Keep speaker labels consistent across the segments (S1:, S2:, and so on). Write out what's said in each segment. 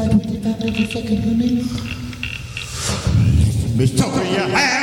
S1: God, we develop the second woman.
S2: Miss Tucker, your hand!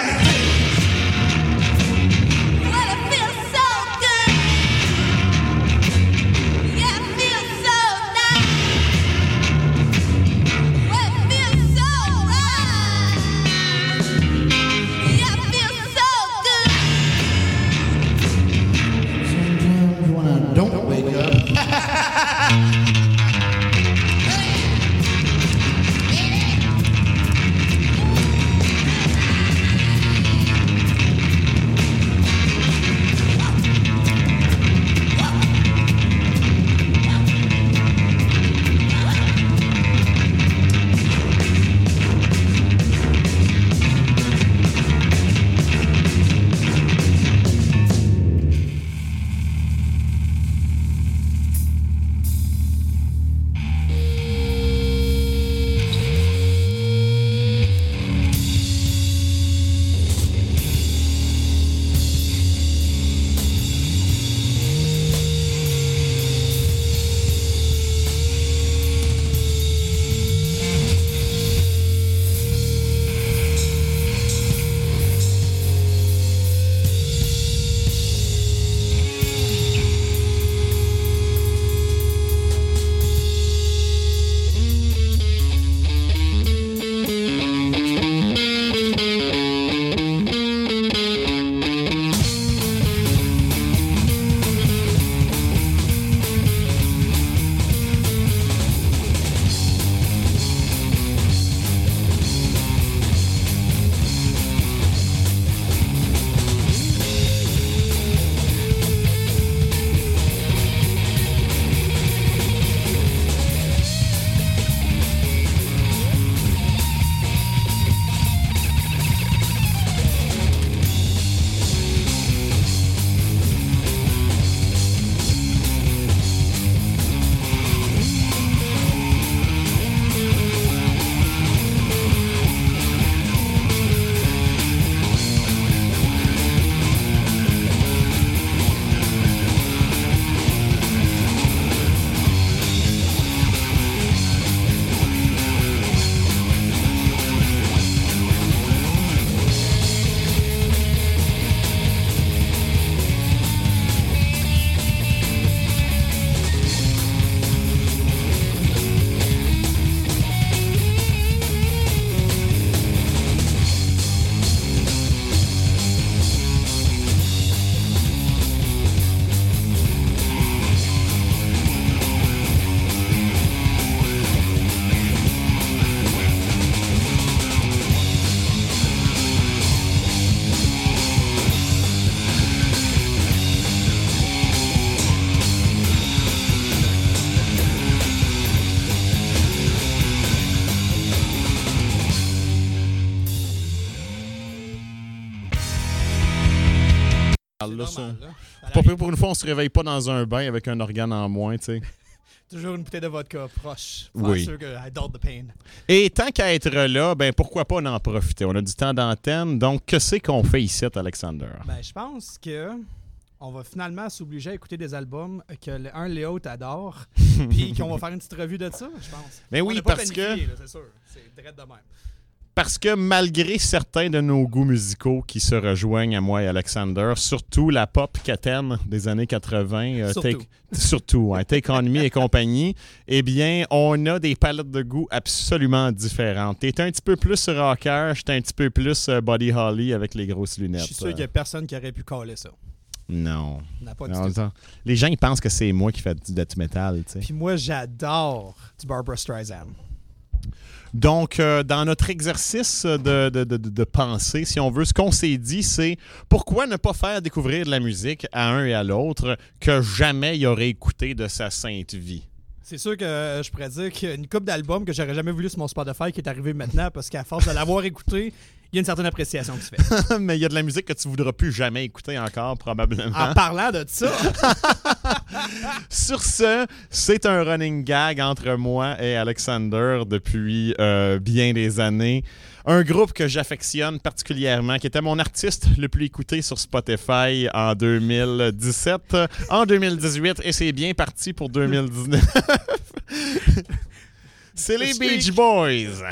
S3: Ça.
S4: là.
S3: Pas pire pour une fois, on se réveille pas dans un bain avec un organe en moins, tu sais.
S4: Toujours une bouteille de vodka proche. Pour
S3: Oui.
S4: être sûr que I doubt the pain.
S3: Et tant qu'à être là, ben pourquoi pas en profiter? On a du temps d'antenne, donc que c'est qu'on fait ici, Alexander?
S4: Ben, je pense que on va finalement s'obliger à écouter des albums que le- un Léo t'adore, puis qu'on va faire une petite revue de ça, je pense.
S3: Ben
S4: On
S3: oui,
S4: l'a pas
S3: parce
S4: planifié, là, c'est sûr. C'est direct de même.
S3: Parce que malgré certains de nos goûts musicaux qui se rejoignent à moi et Alexander, surtout la pop quétaine des années 80, euh,
S4: Surtout.
S3: Take, surtout, Take On Me et compagnie, eh bien, on a des palettes de goûts absolument différentes. T'es un petit peu plus rocker, j'étais un petit peu plus euh, Buddy Holly avec les grosses lunettes.
S4: Je suis sûr qu'il n'y
S3: Euh,
S4: a personne qui aurait pu caler ça.
S3: Non.
S4: Pas du
S3: Non, non. Les gens, ils pensent que c'est moi qui fais du death metal, tu sais.
S4: Puis moi, j'adore du Barbara Streisand.
S3: Donc, euh, dans notre exercice de, pensée, si on veut, ce qu'on s'est dit, c'est pourquoi ne pas faire découvrir de la musique à un et à l'autre que jamais il aurait écouté de sa sainte vie?
S4: C'est sûr que euh, je pourrais dire une coupe d'albums que j'aurais jamais voulu sur mon Spotify qui est arrivé maintenant parce qu'à force de l'avoir écouté, il y a une certaine appréciation qui se fait.
S3: Mais il y a de la musique que tu voudras plus jamais écouter encore, probablement.
S4: En parlant de ça,
S3: Sur ce, c'est un running gag entre moi et Alexander depuis euh, bien des années. Un groupe que j'affectionne particulièrement, qui était mon artiste le plus écouté sur Spotify en 2017, en 2018, et c'est bien parti pour 2019. C'est les. Beach Boys.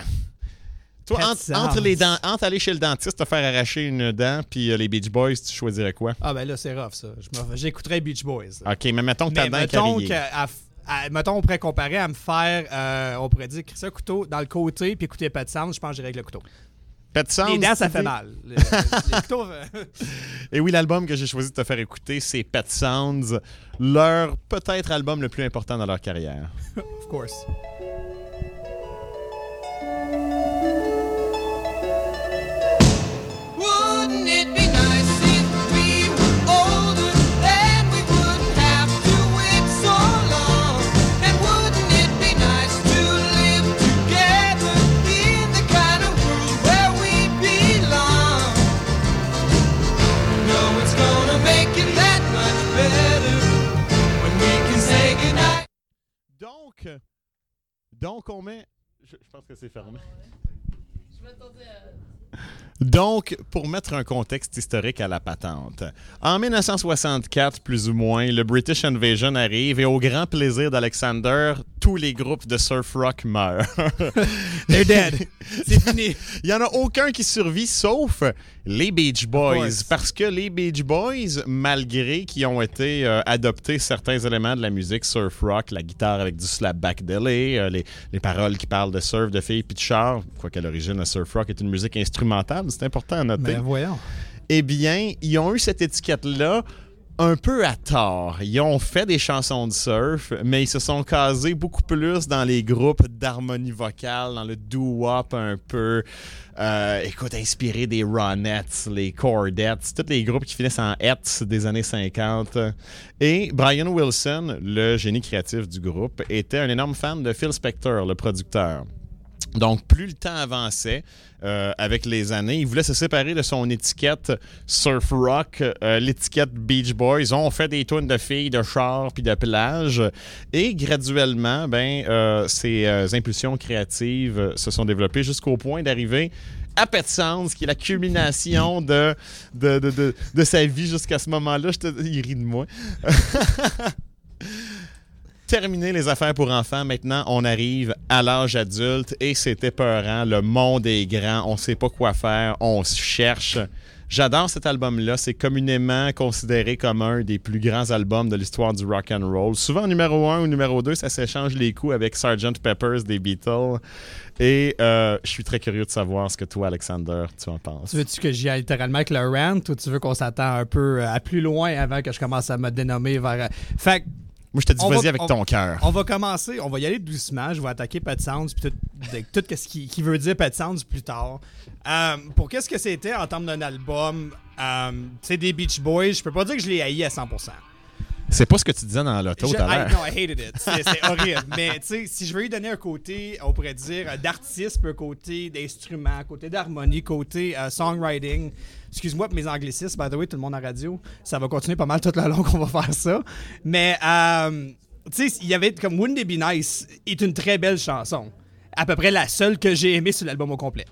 S3: Toi,
S4: Pet
S3: entre, entre les dents, entre aller chez le dentiste, te faire arracher une dent, puis euh, les Beach Boys, tu choisirais quoi?
S4: Ah, ben là, c'est rough, ça. J'écouterais Beach Boys. là.
S3: OK, mais mettons que ta dent est
S4: mettons, à- à- mettons, on pourrait comparer à me faire, euh, on pourrait dire, un couteau dans le côté puis écouter de sound, je pense que j'irais avec le couteau.
S3: Pet Sounds,
S4: Les dents, ça fait mal. Les, les couteaux, euh,
S3: Et oui, l'album que j'ai choisi de te faire écouter, c'est Pet Sounds, leur peut-être album le plus important dans leur carrière.
S4: of course.
S3: Donc, donc on met... Je, je pense que c'est fermé. Donc, pour mettre un contexte historique à la patente, en 1964, plus ou moins, le British Invasion arrive et au grand plaisir d'Alexander, tous les groupes de surf rock meurent.
S4: They're dead. C'est fini.
S3: Il n'y en a aucun qui survit sauf les Beach Boys. Parce que les Beach Boys, malgré qu'ils ont été euh, adoptés certains éléments de la musique surf rock, la guitare avec du slapback delay, euh, les, les paroles qui parlent de surf, de filles puis de char, quoique à l'origine, le surf rock est une musique instrumentale, c'est important à noter.
S4: Ben voyons.
S3: Eh bien, ils ont eu cette étiquette-là un peu à tort. Ils ont fait des chansons de surf, mais ils se sont casés beaucoup plus dans les groupes d'harmonie vocale, dans le doo-wop un peu, euh, écoute, inspiré des Ronettes, les Cordettes, tous les groupes qui finissent en «ets» des années 50. Et Brian Wilson, le génie créatif du groupe, était un énorme fan de Phil Spector, le producteur. Donc, plus le temps avançait euh, avec les années, il voulait se séparer de son étiquette surf rock, euh, l'étiquette Beach Boys. On fait des tunes de filles, de chars puis de plage. Et graduellement, ben, euh, ces impulsions créatives se sont développées jusqu'au point d'arriver à Pet Sounds, qui est la culmination de, de, de, de, de sa vie jusqu'à ce moment-là. Je te, il rit de moi. terminé les affaires pour enfants. Maintenant, on arrive à l'âge adulte et c'est épeurant. Le monde est grand. On sait pas quoi faire. On se cherche. J'adore cet album-là. C'est communément considéré comme un des plus grands albums de l'histoire du rock and roll. Souvent numéro un ou numéro 2, ça s'échange les coups avec Sgt. Peppers des Beatles. Et euh, je suis très curieux de savoir ce que toi, Alexander, tu en penses.
S4: Tu veux-tu que j'y aille littéralement avec le rant ou tu veux qu'on s'attend un peu euh, à plus loin avant que je commence à me dénommer vers. euh, Fait
S3: Moi, je te dis,
S4: On
S3: vas-y
S4: va-
S3: avec
S4: on-
S3: ton cœur.
S4: On va commencer, on va y aller doucement. Je vais attaquer Pet Sounds puis tout, tout ce qui, qui veut dire Pet Sounds plus tard. Euh, pour qu'est-ce que c'était en termes d'un album, euh, tu sais, des Beach Boys, je peux pas dire que je l'ai haï à 100%.
S3: C'est pas ce que tu disais dans l'auto tout à l'heure.
S4: no, I hated it. C'est horrible. Mais tu sais, si je veux lui donner un côté, on pourrait dire, euh, d'artisme, un côté d'instrument, côté d'harmonie, côté euh, songwriting. Excuse-moi pour mes anglicismes, by the way, tout le monde en radio. Ça va continuer pas mal tout le long qu'on va faire ça. Mais, euh, tu sais, il y avait comme Wouldn't It Be Nice est une très belle chanson. À peu près la seule que j'ai aimée sur l'album au complet.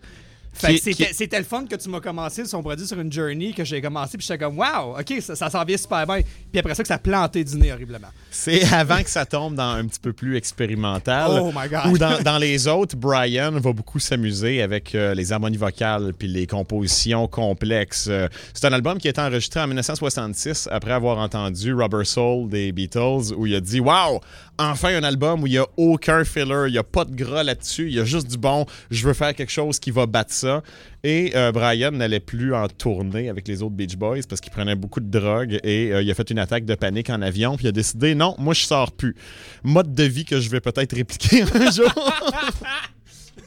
S4: Fait que
S3: Qui-
S4: c'était
S3: qui-
S4: le fun que tu m'as commencé sur, on pourrait dire, sur une journey que j'ai commencé, puis j'étais comme, wow, ok, ça, ça s'en vient super bien. Puis après ça, que ça a planté du nez horriblement.
S3: C'est avant que ça tombe dans un petit peu plus expérimental.
S4: Oh my God.
S3: Ou dans, dans les autres, Brian va beaucoup s'amuser avec euh, les harmonies vocales puis les compositions complexes. Euh, c'est un album qui a été enregistré en 1966 après avoir entendu Rubber Soul des Beatles où il a dit Wow, enfin un album où il n'y a aucun filler, il n'y a pas de gras là-dessus, il y a juste du bon, je veux faire quelque chose qui va battre ça. Et euh, Brian n'allait plus en tournée avec les autres Beach Boys parce qu'il prenait beaucoup de drogue et euh, il a fait une attaque de panique en avion puis il a décidé non, moi je sors plus. Mode de vie que je vais peut-être répliquer un jour.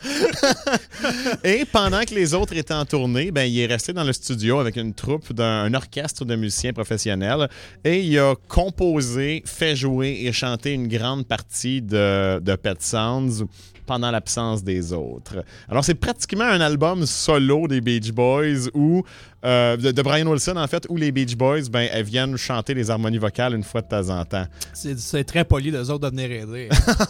S3: Et pendant que les autres étaient en tournée, ben, il est resté dans le studio avec une troupe d'un un orchestre de musiciens professionnels et il a composé, fait jouer et chanté une grande partie de, de Pet Sounds pendant l'absence des autres. Alors c'est pratiquement un album solo des Beach Boys où euh, de, de Brian Wilson, en fait, où les Beach Boys, ben, elles viennent chanter les harmonies vocales une fois de temps en temps.
S4: C'est très poli d'eux autres de venir aider.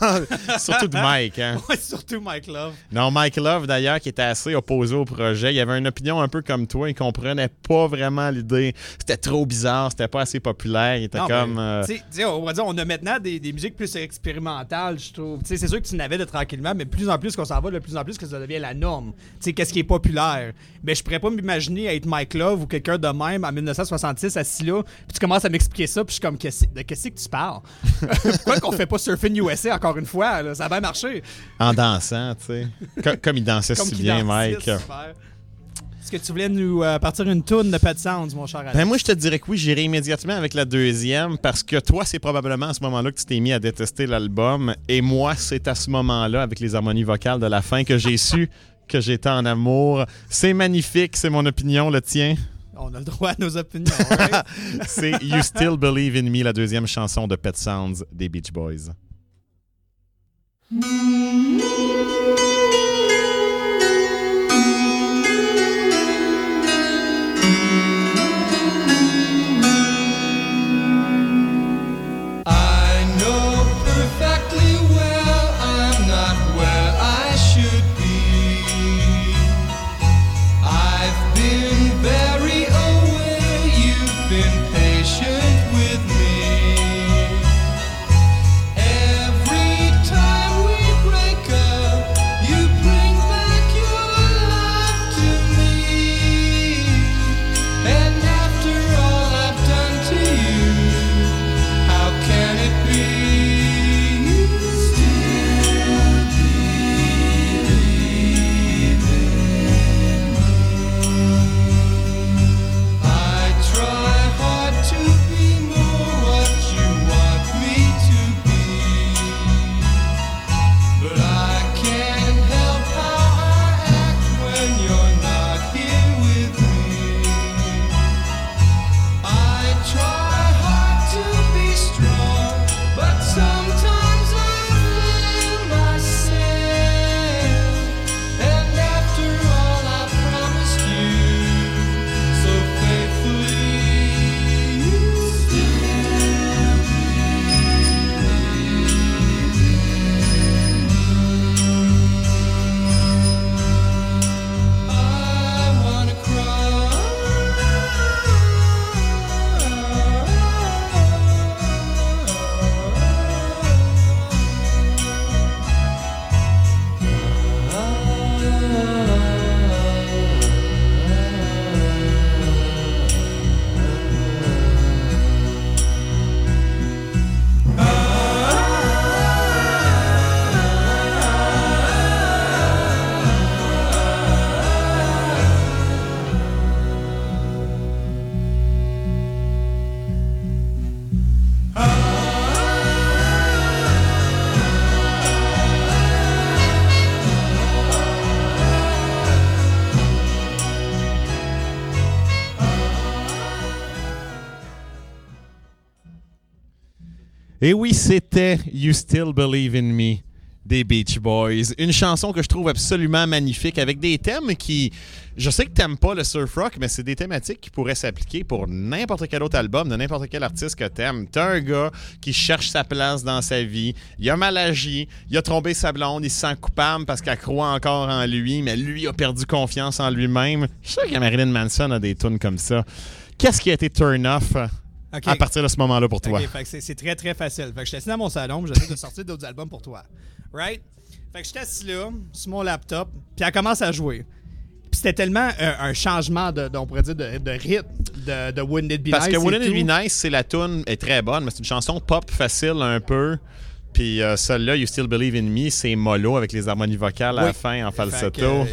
S3: Surtout de Mike, hein.
S4: ouais, surtout Mike Love.
S3: Non, Mike Love, d'ailleurs, qui était assez opposé au projet, il avait une opinion un peu comme toi, il comprenait pas vraiment l'idée. C'était trop bizarre, c'était pas assez populaire, il était
S4: Non,
S3: comme... euh,
S4: tu sais- tu sais, on va dire, on a maintenant des, des musiques plus expérimentales, je trouve. C'est sûr que tu n'avais de tranquillement, mais de plus en plus qu'on s'en va, de plus en plus que ça devient la norme. Tu sais, Qu'est-ce qui est populaire? Mais je pourrais pas m'imaginer être Mike Love ou quelqu'un de même en 1966 assis là, puis tu commences à m'expliquer ça, puis je suis comme, Qu'est-ce- de qu'est-ce que tu parles? Pourquoi qu'on fait pas Surfing USA encore une fois? là? Ça a bien marché.
S3: En dansant, tu sais. Co- comme il dansait
S4: Comme
S3: si bien, Mike.
S4: super. Est-ce que tu voulais nous euh, partir une toune de Pet Sounds, mon cher Alex?
S3: Ben moi, je te dirais que oui, j'irai immédiatement avec la deuxième parce que toi, c'est probablement à ce moment-là que tu t'es mis à détester l'album. Et moi, c'est à ce moment-là, avec les harmonies vocales de la fin, que j'ai su que j'étais en amour. C'est magnifique, c'est mon opinion, le tien?
S4: On a le droit à nos opinions. right?
S3: C'est You Still Believe in Me, la deuxième chanson de Pet Sounds des Beach Boys. Et oui, c'était You Still Believe in Me des Beach Boys. Une chanson que je trouve absolument magnifique avec des thèmes qui. Je sais que t'aimes pas le surf rock, mais c'est des thématiques qui pourraient s'appliquer pour n'importe quel autre album de n'importe quel artiste que t'aimes. T'as un gars qui cherche sa place dans sa vie. Il a mal agi. Il a trompé sa blonde. Il se sent coupable parce qu'elle croit encore en lui, mais lui a perdu confiance en lui-même. Je suis sûr que Marilyn Manson a des tunes comme ça. Qu'est-ce qui a été turn off À partir de ce moment-là pour toi?
S4: Que c'est- très très facile. Fait que je suis assis dans mon salon, j'essaie de sortir d'autres albums pour toi. Right? Fait que je suis assis là, sur mon laptop, puis elle commence à jouer. Puis c'était tellement euh, un changement de, de- on pourrait dire, de, de rythme de, de Wouldn't It Be
S3: Parce
S4: Nice.
S3: que
S4: et
S3: Wouldn't It. Be Nice, c'est la tune est très bonne, mais c'est une chanson pop facile un peu. Puis euh, celle-là, You Still Believe in Me, c'est mollo avec les harmonies vocales à la fin en falsetto.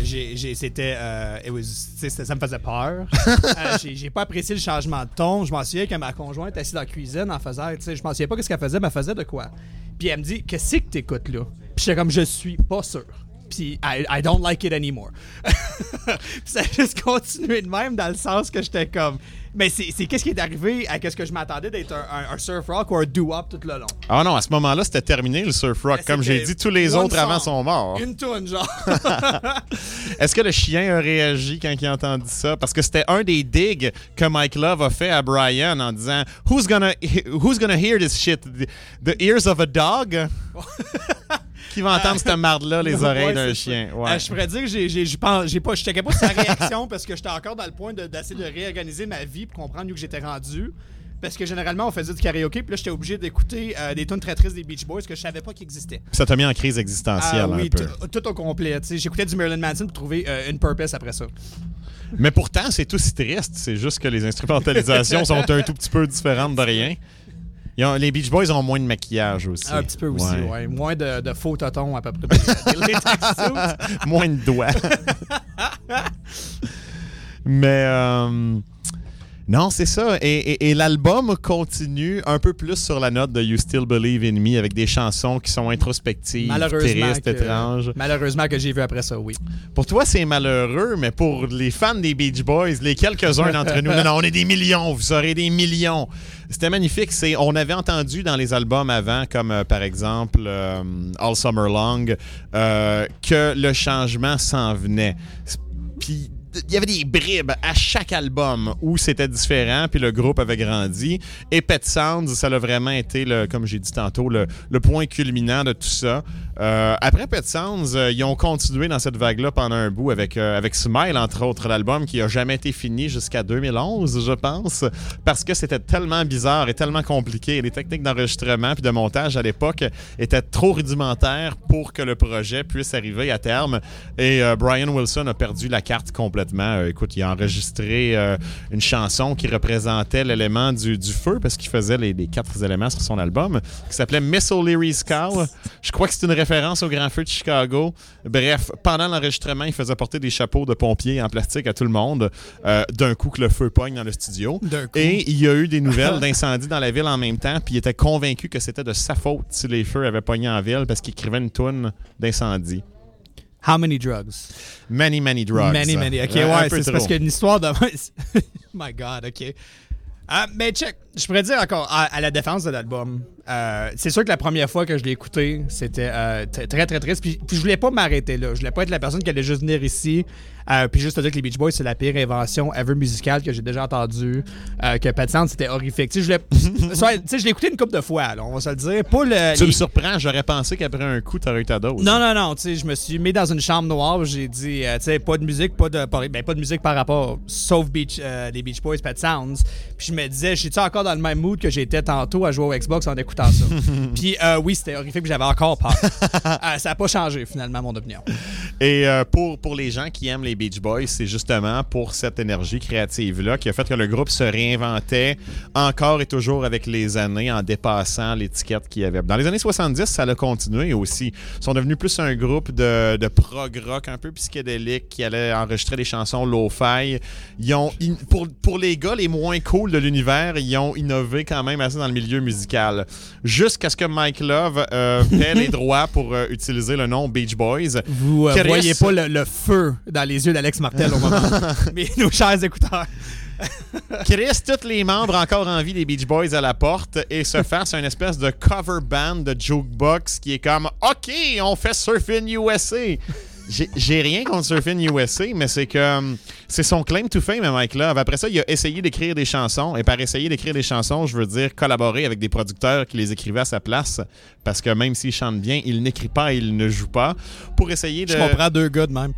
S4: c'était, euh, ça me faisait peur. Euh, j'ai, pas apprécié le changement de ton. Je m'en souviens que ma conjointe assise dans la cuisine en faisant, je m'en souviens pas ce qu'elle faisait, mais elle faisait de quoi. Puis elle me dit, qu'est-ce que t'écoutes là? Puis j'étais comme, je suis pas sûr. Puis I, I don't like it anymore. Puis ça a juste continué de même dans le sens que j'étais comme, Mais c'est qu'est-ce qui est arrivé à qu'est-ce que je m'attendais d'être un, un- un surf rock ou un doo-wop tout le long?
S3: Ah non, à ce moment-là, c'était terminé le surf rock. Comme j'ai dit, tous les autres avant sont morts.
S4: Une toune, genre.
S3: Est-ce que le chien a réagi quand il a entendu ça? Parce que c'était un des digs que Mike Love a fait à Brian en disant Who's gonna, who's gonna hear this shit? The, the ears of a dog? Qui va entendre cette marde-là, les oreilles
S4: Ouais,
S3: d'un chien? Ouais.
S4: Euh, je pourrais dire que j'ai, pas, je checkais pas sa réaction parce que j'étais encore dans le point de- d'essayer de réorganiser ma vie pour comprendre où que j'étais rendu. Parce que généralement, on faisait du karaoké, puis là, j'étais obligé d'écouter euh, des tunes très tristes des Beach Boys que je savais pas qu'ils existaient.
S3: Ça t'a mis en crise existentielle
S4: Ah oui,
S3: un peu.
S4: tout- tout au complet. J'écoutais du Marilyn Manson pour trouver euh, une purpose après ça.
S3: Mais pourtant, c'est tout si triste. C'est juste que les instrumentalisations sont un tout petit peu différentes de rien. Ils ont- les Beach Boys ont moins de maquillage aussi.
S4: Un petit peu aussi,
S3: Ouais.
S4: ouais. Moins de, de faux totons à peu près. Suits.
S3: moins de doigts. Mais euh, non, c'est ça. Et, et- et l'album continue un peu plus sur la note de You Still Believe in Me avec des chansons qui sont introspectives, tristes, étranges.
S4: malheureusement que j'ai vu après ça, oui.
S3: Pour toi, c'est malheureux, mais pour les fans des Beach Boys, les quelques-uns d'entre nous, non, non, on est des millions, vous aurez des millions. C'était magnifique. C'est, on avait entendu dans les albums avant, comme euh, par exemple euh, All Summer Long, euh, que le changement s'en venait. Puis il y avait des bribes à chaque album où c'était différent, puis le groupe avait grandi. Et Pet Sounds, ça a vraiment été, le, comme j'ai dit tantôt, le, le point culminant de tout ça. Euh, après Pet Sounds, euh, ils ont continué dans cette vague-là pendant un bout avec, euh, avec Smile, entre autres, l'album qui a jamais été fini jusqu'à 2011, je pense, parce que c'était tellement bizarre et tellement compliqué. Les techniques d'enregistrement puis de montage à l'époque étaient trop rudimentaires pour que le projet puisse arriver à terme. Et Brian Wilson a perdu la carte complètement. Écoute, il a enregistré une chanson qui représentait l'élément du, feu parce qu'il faisait les, les quatre éléments sur son album, qui s'appelait Miss O'Leary's Cow. Je crois que c'est une référence au Grand Feu de Chicago. Bref, pendant l'enregistrement, il faisait porter des chapeaux de pompiers en plastique à tout le monde euh, d'un coup que le feu pogne dans le studio. Et il y a eu des nouvelles d'incendie dans la ville en même temps, puis il était convaincu que c'était de sa faute si les feux avaient pogné en ville parce qu'il écrivait une toune d'incendie.
S4: How many drugs?
S3: Many, many drugs.
S4: Many, many. Ok, ouais,
S3: peu
S4: c'est parce qu'une histoire de. My God, ok. Ah, mais check, je pourrais dire encore, à, à la défense de l'album, euh, c'est sûr que la première fois que je l'ai écouté, c'était euh, très, très triste. Puis, puis je voulais pas m'arrêter là. Je voulais pas être la personne qui allait juste venir ici, euh, puis juste te dire que les Beach Boys, c'est la pire invention ever musicale que j'ai déjà entendue, euh, que Pat Sound, c'était horrifique. Tu sais, je l'ai- je écouté une couple de fois, là, on va se le dire. Pas le,
S3: Tu
S4: les-
S3: me surprends, j'aurais pensé qu'après un coup, t'aurais eu ta dose.
S4: non, non, non, tu sais, je me suis mis dans une chambre noire, j'ai dit, tu sais, pas de musique, pas de, pas, ben, pas de musique par rapport, sauf Beach, les Beach Boys, Pet Sounds. Puis je me disais, je suis encore dans le même mood que j'étais tantôt à jouer au Xbox en écoutant ça. puis euh, oui, c'était horrifique, j'avais encore peur. Euh, ça a pas changé finalement mon opinion.
S3: Et euh, pour, pour les gens qui aiment les Beach Boys, c'est justement pour cette énergie créative-là qui a fait que le groupe se réinventait encore et toujours avec les années en dépassant l'étiquette qu'il y avait. Dans les années 70, ça a continué aussi. Ils sont devenus plus un groupe de, de prog rock un peu psychédélique qui allait enregistrer des chansons lo-fi. Ils ont, pour, pour les gars les moins cool de l'univers, ils ont innové quand même assez dans le milieu musical. Jusqu'à ce que Mike Love euh, paie les droits pour euh, utiliser le nom Beach Boys.
S4: Vous euh,
S3: Chris-
S4: voyez pas le, le feu dans les yeux d'Alex Martel au moment. Mais nos chers écouteurs.
S3: Chris, tous les membres encore en vie des Beach Boys à la porte et se fasse une espèce de cover band de jukebox qui est comme OK, on fait Surfing USA. J'ai- rien contre Surfing USA, mais c'est que hum, c'est son claim to fame, Mike Love. Après ça, il a essayé d'écrire des chansons. Et par essayer d'écrire des chansons, je veux dire collaborer avec des producteurs qui les écrivaient à sa place. Parce que même s'il chante bien, il n'écrit pas, il ne joue pas. Pour essayer de
S4: Je comprends deux gars de même.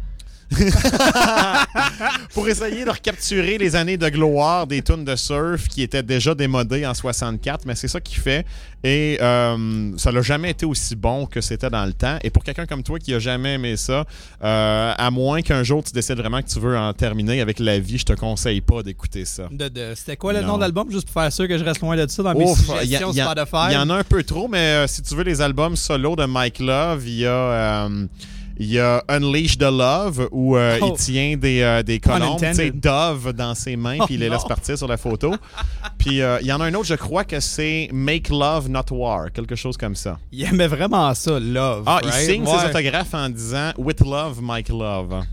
S3: pour essayer de recapturer les années de gloire des tunes de surf qui étaient déjà démodées en 64, mais c'est ça qu'il fait. Et euh, ça n'a jamais été aussi bon que c'était dans le temps. Et pour quelqu'un comme toi qui a jamais aimé ça, euh, à moins qu'un jour tu décides vraiment que tu veux en terminer avec la vie, je te conseille pas d'écouter ça.
S4: De, de- C'était quoi le
S3: Non.
S4: nom de l'album, juste pour faire sûr que je reste loin de ça dans mes
S3: Ouf,
S4: suggestions
S3: il y a-
S4: Spotify?
S3: il y en a un peu trop, mais euh, si tu veux les albums solo de Mike Love, il y a, il y a Unleash the Love où euh,
S4: Oh.
S3: il tient des, euh, des colombes. Dove dans ses mains,
S4: Oh
S3: puis il les
S4: non.
S3: laisse partir sur la photo. puis euh, il y en a un autre, je crois que c'est Make Love Not War, quelque chose comme ça.
S4: Il aimait vraiment ça, Love.
S3: Ah, il signe
S4: Ouais.
S3: ses autographes en disant With Love, Mike Love.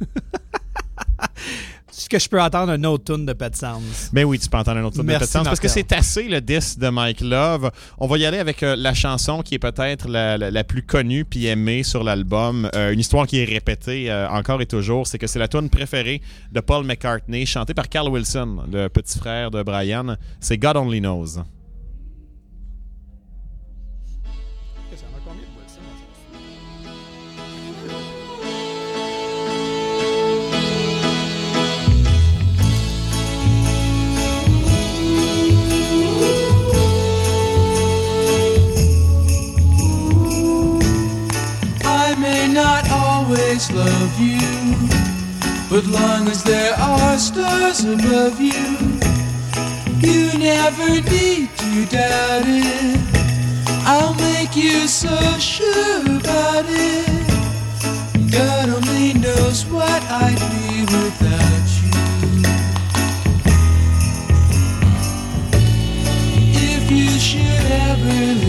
S4: Est-ce que je peux entendre un autre tune de Pet Sounds?
S3: Ben oui, tu peux entendre un autre tour de Pet Sounds parce que c'est assez le disque de Mike Love. On va y aller avec euh, la chanson qui est peut-être la, la- la plus connue puis aimée sur l'album. Euh, une histoire qui est répétée euh, encore et toujours, c'est que c'est la tune préférée de Paul McCartney, chantée par Carl Wilson, le petit frère de Brian. C'est God Only Knows.
S5: Love you, but long as there are stars above you, you never need to doubt it. I'll make you so sure about it. God only knows what I'd be without you. If you should ever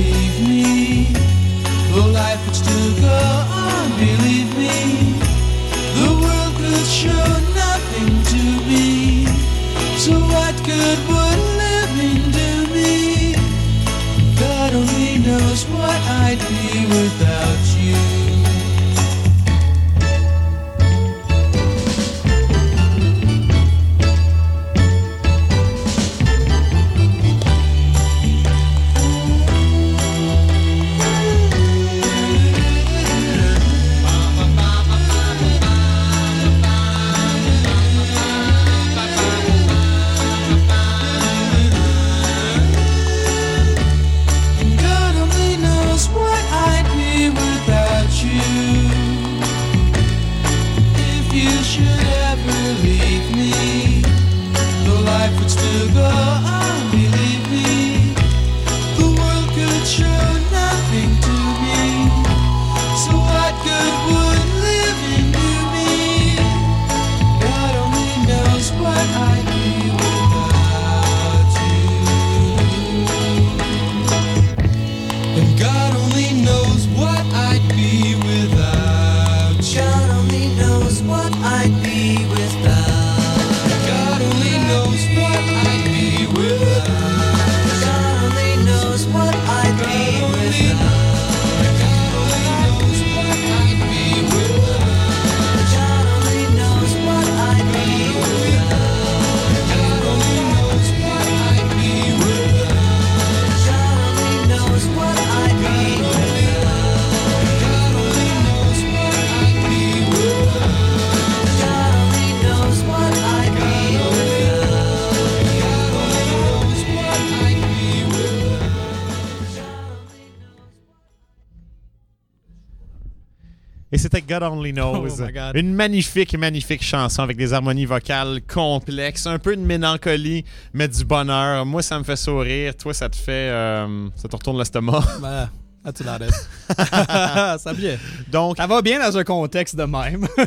S5: God Only Knows.
S4: Oh my God.
S3: Une magnifique, magnifique chanson avec des harmonies vocales complexes, un peu de mélancolie, mais du bonheur. Moi, ça me fait sourire. Toi, ça te fait. euh, ça te retourne l'estomac.
S4: Ben, that's about it. ça, bien.
S3: Donc,
S4: ça va bien dans un contexte de même.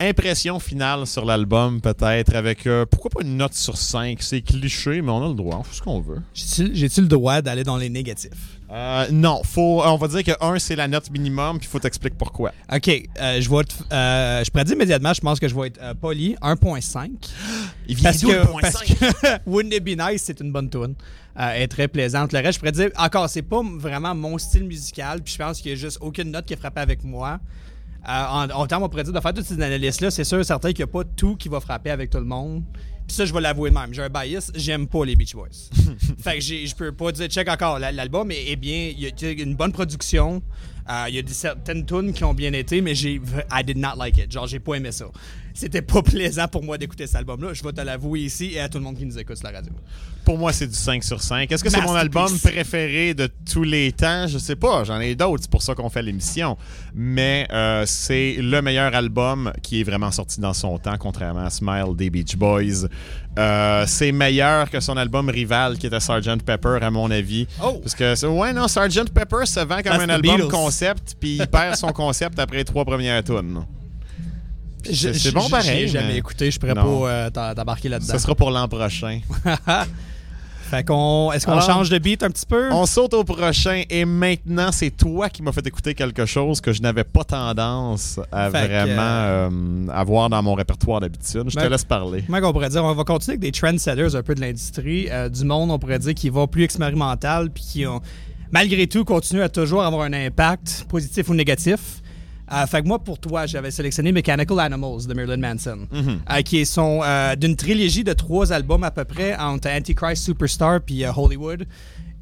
S3: impression finale sur l'album, peut-être, avec euh, pourquoi pas une note sur 5. C'est cliché, mais on a le droit, on fait ce qu'on veut.
S4: J'ai-tu le droit d'aller dans les négatifs?
S3: Euh, non, faut, on va dire que 1, c'est la note minimum, puis il faut t'expliquer pourquoi.
S4: OK, euh, je vais te- euh, je pourrais dire immédiatement, je pense que je vais être euh, poli, 1.5.
S3: Il vient
S4: Parce
S3: d'où, le
S4: que,
S3: point
S4: parce
S3: 5?
S4: que Wouldn't It Be Nice, c'est une bonne tune. Euh, est très plaisante. Le reste, je pourrais dire, encore, c'est pas vraiment mon style musical, puis je pense qu'il y a juste aucune note qui est frappée avec moi. Euh, en, en termes, on pourrait dire de faire toutes ces analyses-là, c'est sûr, certain qu'il n'y a pas tout qui va frapper avec tout le monde. Puis ça, je vais l'avouer de même. J'ai un bias, j'aime pas les Beach Boys. fait que je peux pas dire, check encore, la- l'album est, est bien, il y a une bonne production. Euh, Il y a des, certaines tunes qui ont bien été, mais j'ai, I did not like it. Genre, j'ai pas aimé ça. C'était pas plaisant pour moi d'écouter cet album-là. Je vais te l'avouer ici et à tout le monde qui nous écoute sur la radio.
S3: Pour moi, c'est du 5 sur 5. Est-ce que c'est mon album préféré de tous les temps? Je sais pas. J'en ai d'autres. C'est pour ça qu'on fait l'émission. Mais euh, c'est le meilleur album qui est vraiment sorti dans son temps, contrairement à Smile des Beach Boys. Euh, c'est meilleur que son album rival qui était Sgt. Pepper, à mon avis.
S4: Oh!
S3: Parce que, ouais, non, Sgt. Pepper se vend comme
S4: That's
S3: un album
S4: Beatles.
S3: concept, puis il perd son concept après les trois premières tunes. C'est bon pareil,
S4: J'ai jamais
S3: mais-
S4: écouté, je pourrais
S3: Non.
S4: pas euh, t'embarquer là-dedans.
S3: Ce sera pour l'an prochain.
S4: Fait qu'on. Est-ce qu'on change de beat un petit peu?
S3: On saute au prochain et maintenant, c'est toi qui m'as fait écouter quelque chose que je n'avais pas tendance à
S4: Fait
S3: vraiment euh, avoir dans mon répertoire d'habitude. Je te
S4: Ben,
S3: laisse parler.
S4: Comment on pourrait dire? On va continuer avec des trendsetters un peu de l'industrie, euh, du monde, on pourrait dire, qui va plus expérimental, puis qui ont, malgré tout, continuent à toujours avoir un impact, positif ou négatif. Euh, fait que moi, pour toi, j'avais sélectionné Mechanical Animals de Marilyn Manson, euh, qui est son, euh, d'une trilogie de trois albums à peu près, entre Antichrist Superstar puis euh, Hollywood.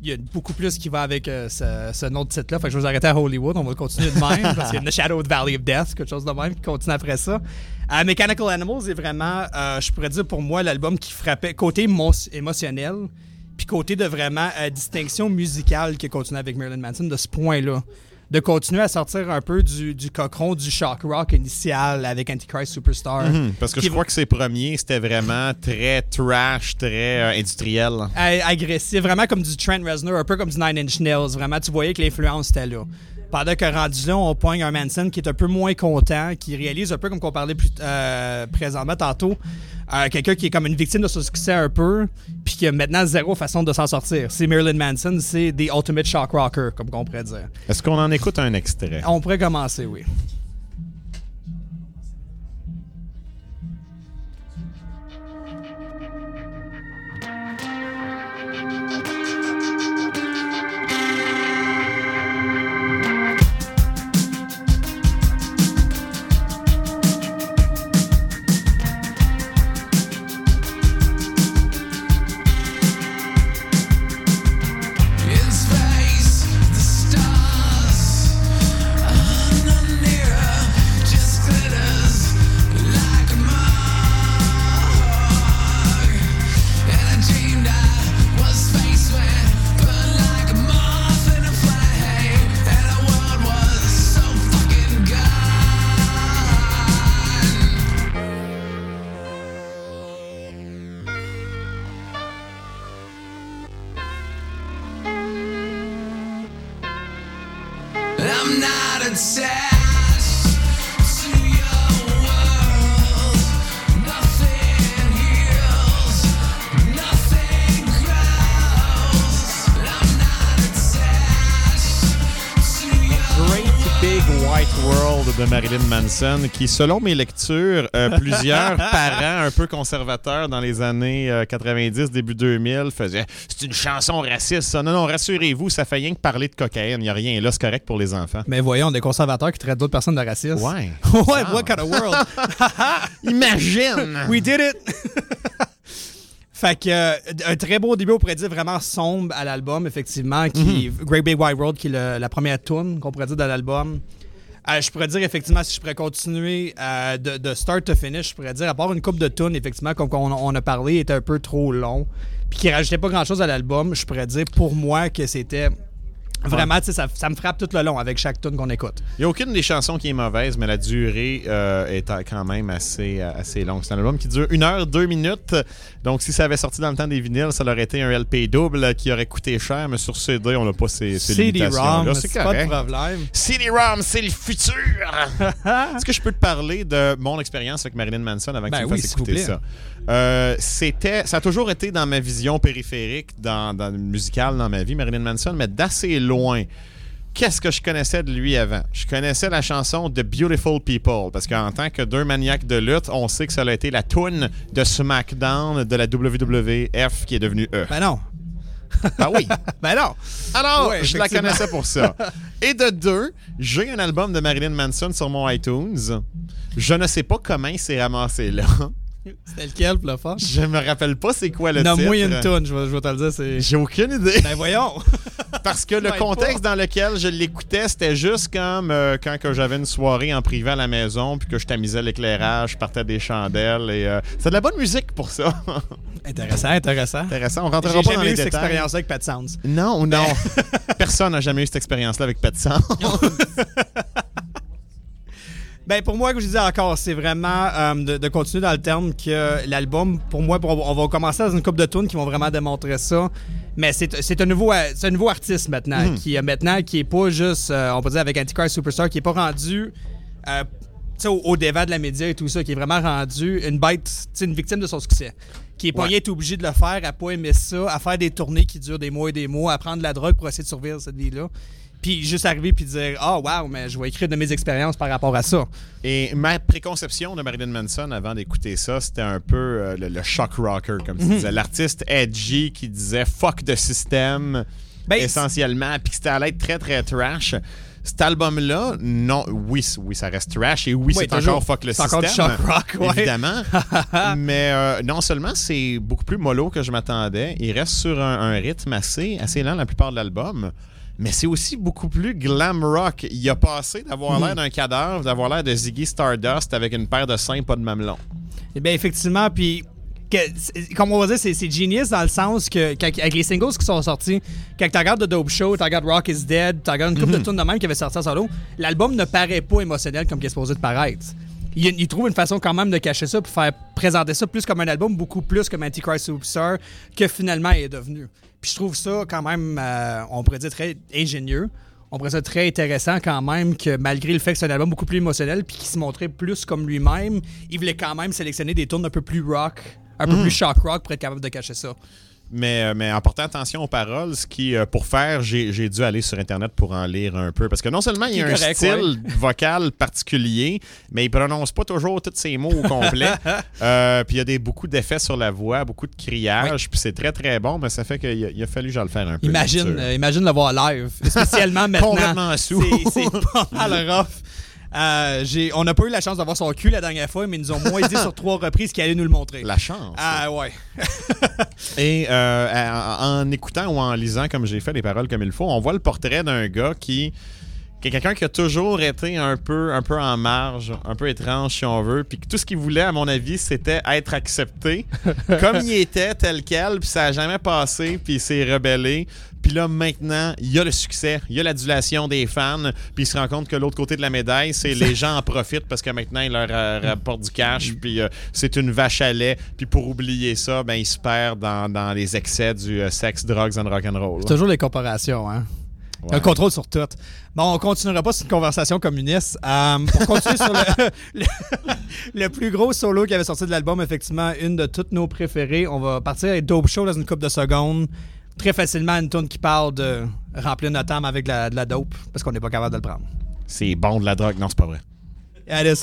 S4: Il y a beaucoup plus qui va avec ce, ce nom de titre-là. Fait que je vais vous arrêter à Hollywood. On va continuer de même parce qu'il y a The Shadow of the Valley of Death, quelque chose de même qui continue après ça. Mechanical Animals est vraiment, je pourrais dire pour moi, l'album qui frappait côté mo- émotionnel, puis côté de vraiment distinction musicale qui continue avec Marilyn Manson de ce point-là. De continuer à sortir un peu du, du cochon du shock rock initial avec Antichrist Superstar.
S3: Mhm, parce que je crois que ses premiers, c'était vraiment très trash, très euh, industriel.
S4: agressif, vraiment comme du Trent Reznor, un peu comme du Nine Inch Nails. Vraiment, tu voyais que l'influence était là. Pendant que rendu là, on poigne un Manson qui est un peu moins content, qui réalise un peu comme qu'on parlait plus euh, présentement tantôt, euh, quelqu'un qui est comme une victime de son succès un peu, puis qui a maintenant zéro façon de s'en sortir. C'est Marilyn Manson, c'est The Ultimate Shock Rocker, comme on pourrait dire.
S3: Est-ce qu'on en écoute un extrait?
S4: On pourrait commencer, oui.
S3: Qui, selon mes lectures, euh, plusieurs parents un peu conservateurs dans les années euh, 90, début 2000 faisaient C'est une chanson raciste, ça. Non, non, rassurez-vous, ça fait rien que parler de cocaïne. Il n'y a rien là, c'est correct pour les enfants.
S4: Mais voyons, des conservateurs qui traitent d'autres personnes de racistes.
S3: Ouais.
S4: ouais, what kind of world?
S3: Imagine!
S4: We did it! fait que, euh, un très beau début, on pourrait dire vraiment sombre à l'album, effectivement, qui Great Big White World, qui est le- la première tune qu'on pourrait dire de l'album. Euh, je pourrais dire, effectivement, si je pourrais continuer euh, de, de start to finish, je pourrais dire, à part une coupe de tunes, effectivement, comme on, on a parlé, était un peu trop long, puis qui rajoutait pas grand-chose à l'album, je pourrais dire, pour moi, que c'était vraiment, tu sais, ça, ça me frappe tout le long avec chaque tune qu'on écoute.
S3: Il n'y a aucune des chansons qui est mauvaise, mais la durée euh, est quand même assez, euh, assez longue. C'est un album qui dure 1 heure, 2 minutes. Donc, si ça avait sorti dans le temps des vinyles, ça aurait été un LP double qui aurait coûté cher, mais sur CD, on n'a pas ces, ces
S4: CD-ROM,
S3: limitations-là.
S4: c'est pas de problème.
S3: CD-ROM, c'est le futur! Est-ce que je peux te parler de mon expérience avec Marilyn Manson avant que
S4: Ben
S3: tu me
S4: oui,
S3: fasses écouter ça? Euh, c'était, ça a toujours été dans ma vision périphérique, dans, dans le musical dans ma vie, Marilyn Manson, mais d'assez loin. Qu'est-ce que je connaissais de lui avant? Je connaissais la chanson The Beautiful People, parce qu'en tant que deux maniaques de lutte, on sait que ça a été la toune de SmackDown de la WWF qui est devenue E.
S4: Ben non.
S3: Ah oui!
S4: Ben non.
S3: Alors,
S4: Ouais,
S3: je la connaissais pour ça. Et de deux, j'ai un album de Marilyn Manson sur mon iTunes. Je ne sais pas comment il s'est ramassé là.
S4: C'était lequel, pour le?
S3: Je me rappelle pas c'est quoi le titre.
S4: Nomme-moi une tune, je vais, je vais te le dire. C'est...
S3: J'ai aucune idée.
S4: Ben voyons!
S3: Parce que le contexte dans lequel je l'écoutais, c'était juste comme euh, quand que j'avais une soirée en privé à la maison, puis que je tamisais l'éclairage, je partais des chandelles. et euh, C'est de la bonne musique pour ça.
S4: intéressant, intéressant.
S3: Intéressant. On rentrera pas dans
S4: jamais
S3: les
S4: eu cette
S3: détails.
S4: expérience avec Pat Sounds.
S3: Non, non. Personne n'a jamais eu cette expérience-là avec Pet Sound.
S4: Ben pour moi, comme je disais encore, c'est vraiment euh, de, de continuer dans le terme que l'album, pour moi, on va commencer dans une coupe de tunes qui vont vraiment démontrer ça. Mais c'est un nouveau euh, un nouveau artiste maintenant
S3: Mhm.
S4: qui euh, maintenant qui est pas juste euh, on peut dire avec Antichrist Superstar qui est pas rendu euh, au, au devant de la média et tout ça, qui est vraiment rendu une bête, une victime de son succès. Qui est pas
S3: Ouais.
S4: obligé de le faire, à pas aimer ça, à faire des tournées qui durent des mois et des mois, à prendre de la drogue pour essayer de survivre cette vie-là. Puis juste arriver puis dire Ah, wow, mais je vais écrire de mes expériences par rapport à ça.
S3: Et ma préconception de Marilyn Manson avant d'écouter ça, c'était un peu euh, le, le shock rocker, comme tu disais. L'artiste edgy qui disait fuck de système,
S4: Ben,
S3: essentiellement, puis que c'était à être très, très trash. Cet album-là, non, oui, oui, ça reste trash et oui,
S4: Oui,
S3: c'est
S4: toujours.
S3: encore fuck le système.
S4: encore du shock rock, ouais.
S3: Évidemment. mais euh, non seulement c'est beaucoup plus mollo que je m'attendais, il reste sur un, un rythme assez, assez lent la plupart de l'album. Mais c'est aussi beaucoup plus glam rock. Il a passé d'avoir
S4: Mhm.
S3: l'air d'un cadavre, d'avoir l'air de Ziggy Stardust avec une paire de seins pas de mamelon.
S4: Eh bien, effectivement, puis comme on va dire, c'est genius dans le sens que, qu'avec- avec les singles qui sont sortis, quand tu regardes The Dope Show, tu regardes Rock is Dead, tu regardes une couple de tunes de même qui avait sorti en solo, l'album ne paraît pas émotionnel comme il est supposé de paraître. Il, il trouve une façon quand même de cacher ça pour faire présenter ça plus comme un album, beaucoup plus comme Antichrist Superstar que finalement il est devenu. Puis je trouve ça quand même, euh, on pourrait dire très ingénieux. On pourrait dire très intéressant quand même que malgré le fait que c'est un album beaucoup plus émotionnel puis qu'il se montrait plus comme lui-même, il voulait quand même sélectionner des tunes un peu plus rock, un peu plus shock rock pour être capable de cacher ça.
S3: Mais, euh, mais en portant attention aux paroles, ce qui, euh, pour faire, j'ai dû aller sur Internet pour en lire un peu. Parce que non seulement il y a un
S4: correct,
S3: style vocal particulier, mais il prononce pas toujours tous ses mots au complet. Euh, puis il y a des, beaucoup d'effets sur la voix, beaucoup de criage. Puis c'est très, très bon, mais ça fait qu'il a, il a fallu que je le faire un peu.
S4: Imagine, euh, imagine le voir live, spécialement maintenant.
S3: Complètement sous.
S4: C'est pas mal rough. Euh, on n'a pas eu la chance d'avoir son cul la dernière fois, mais ils nous ont moins dit sur trois reprises qu'ils allaient nous le montrer.
S3: La chance.
S4: Ah ouais.
S3: Et euh, en, en écoutant ou en lisant, comme j'ai fait les paroles comme il faut, on voit le portrait d'un gars qui, qui est quelqu'un qui a toujours été un peu, un peu en marge, un peu étrange si on veut, puis que tout ce qu'il voulait, à mon avis, c'était être accepté comme il était, tel quel, puis ça a jamais passé, puis il s'est rebellé. Puis là, maintenant, il y a le succès, il y a l'adulation des fans, puis il se rend compte que l'autre côté de la médaille, c'est les gens en profitent parce que maintenant, il leur euh, rapporte du cash, puis euh, c'est une vache à lait. Puis pour oublier ça, ben, il se perd dans, dans les excès du euh, sexe, drugs and rock'n'roll.
S4: C'est toujours les comparations, hein.
S3: Ouais.
S4: Un contrôle sur tout. Bon, on continuera pas sur une conversation communiste. Euh, pour continuer sur le, le, le plus gros solo qui avait sorti de l'album, effectivement, une de toutes nos préférées. On va partir avec Dope Show dans une couple de secondes. Très facilement, une tune qui parle de remplir notre âme avec de la, de la dope, parce qu'on n'est pas capable de le prendre.
S3: C'est bon de la drogue. Non, c'est pas vrai.
S4: Yeah,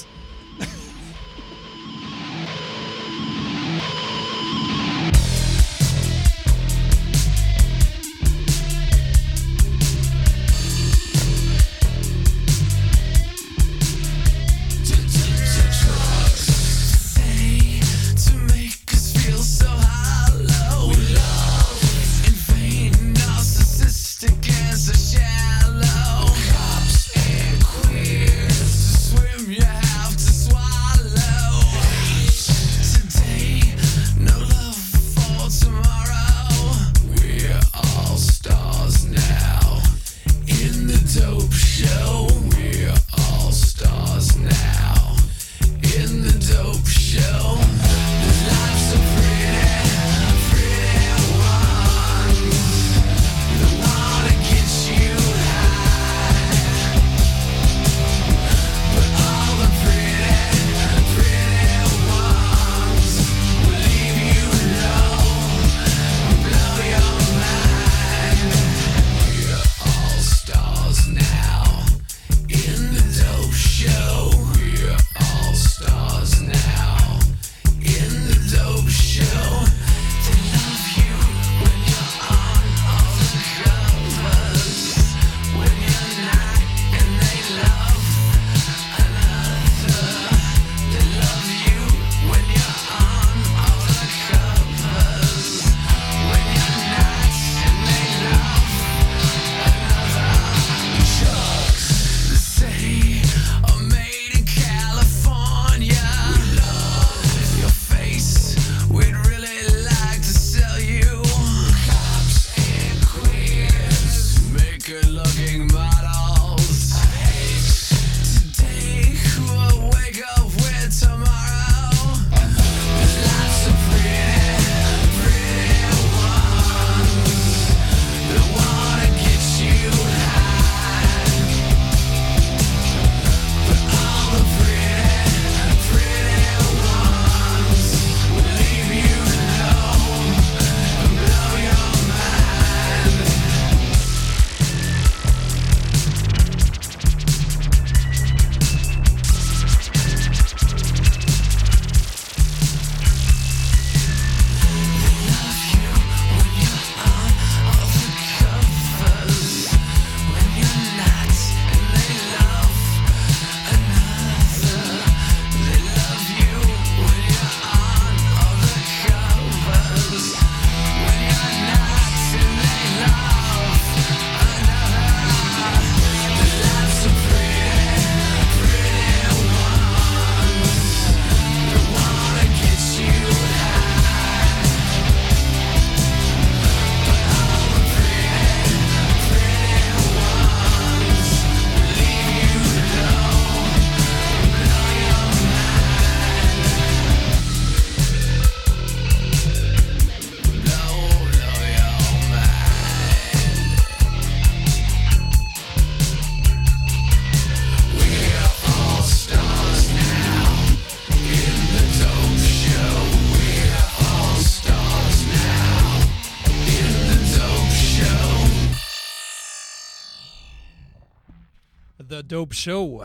S4: Dope Show.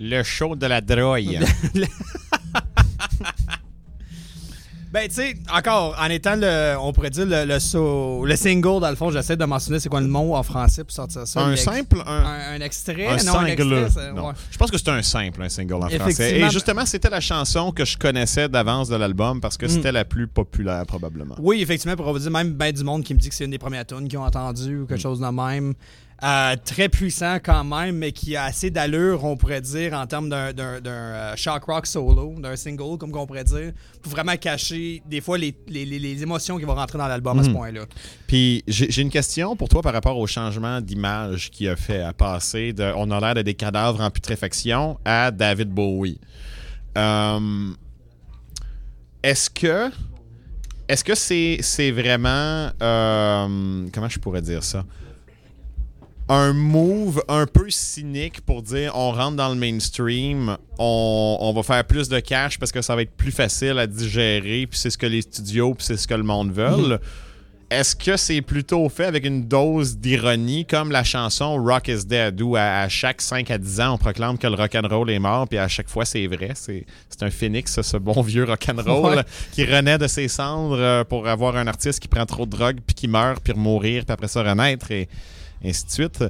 S3: Le show de la drogue.
S4: Ben, tu sais, encore, en étant le, on pourrait dire le, le, so- le single, dans le fond, j'essaie de mentionner c'est quoi le mot en français pour sortir ça.
S3: un simple, un,
S4: Un, un extrait,
S3: un
S4: non, un
S3: single.
S4: extrait,
S3: Non.
S4: ouais.
S3: Je pense que c'est un simple, un single en français. Et justement, c'était la chanson que je connaissais d'avance de l'album parce que
S4: Mm.
S3: c'était la plus populaire, probablement.
S4: Oui, effectivement, pour vous dire, même ben du monde qui me dit que c'est une des premières tunes qu'ils ont entendues ou quelque
S3: Mm.
S4: chose de même. Euh, très puissant quand même, mais qui a assez d'allure, on pourrait dire, en termes d'un, d'un- d'un, euh, shock rock solo, d'un single, comme on pourrait dire, pour vraiment cacher des fois les, les- les- émotions qui vont rentrer dans l'album à ce
S3: Mhm.
S4: point-là.
S3: Puis j'ai j'ai une question pour toi par rapport au changement d'image qui a fait à passer de On a l'air de des cadavres en putréfaction à David Bowie. Euh, Est-ce que est-ce que c'est c'est vraiment euh, comment je pourrais dire ça? Un move un peu cynique pour dire on rentre dans le mainstream, on, on va faire plus de cash parce que ça va être plus facile à digérer, puis c'est ce que les studios, puis c'est ce que le monde veulent. Est-ce que c'est plutôt fait avec une dose d'ironie comme la chanson Rock is Dead où à, à chaque 5 à 10 ans on proclame que le rock'n'roll est mort puis à chaque fois c'est vrai, c'est un phénix ce bon vieux rock'n'roll
S4: Ouais.
S3: qui renaît de ses cendres euh, pour avoir un artiste qui prend trop de drogue puis qui meurt puis mourir puis après ça renaître et ainsi de suite.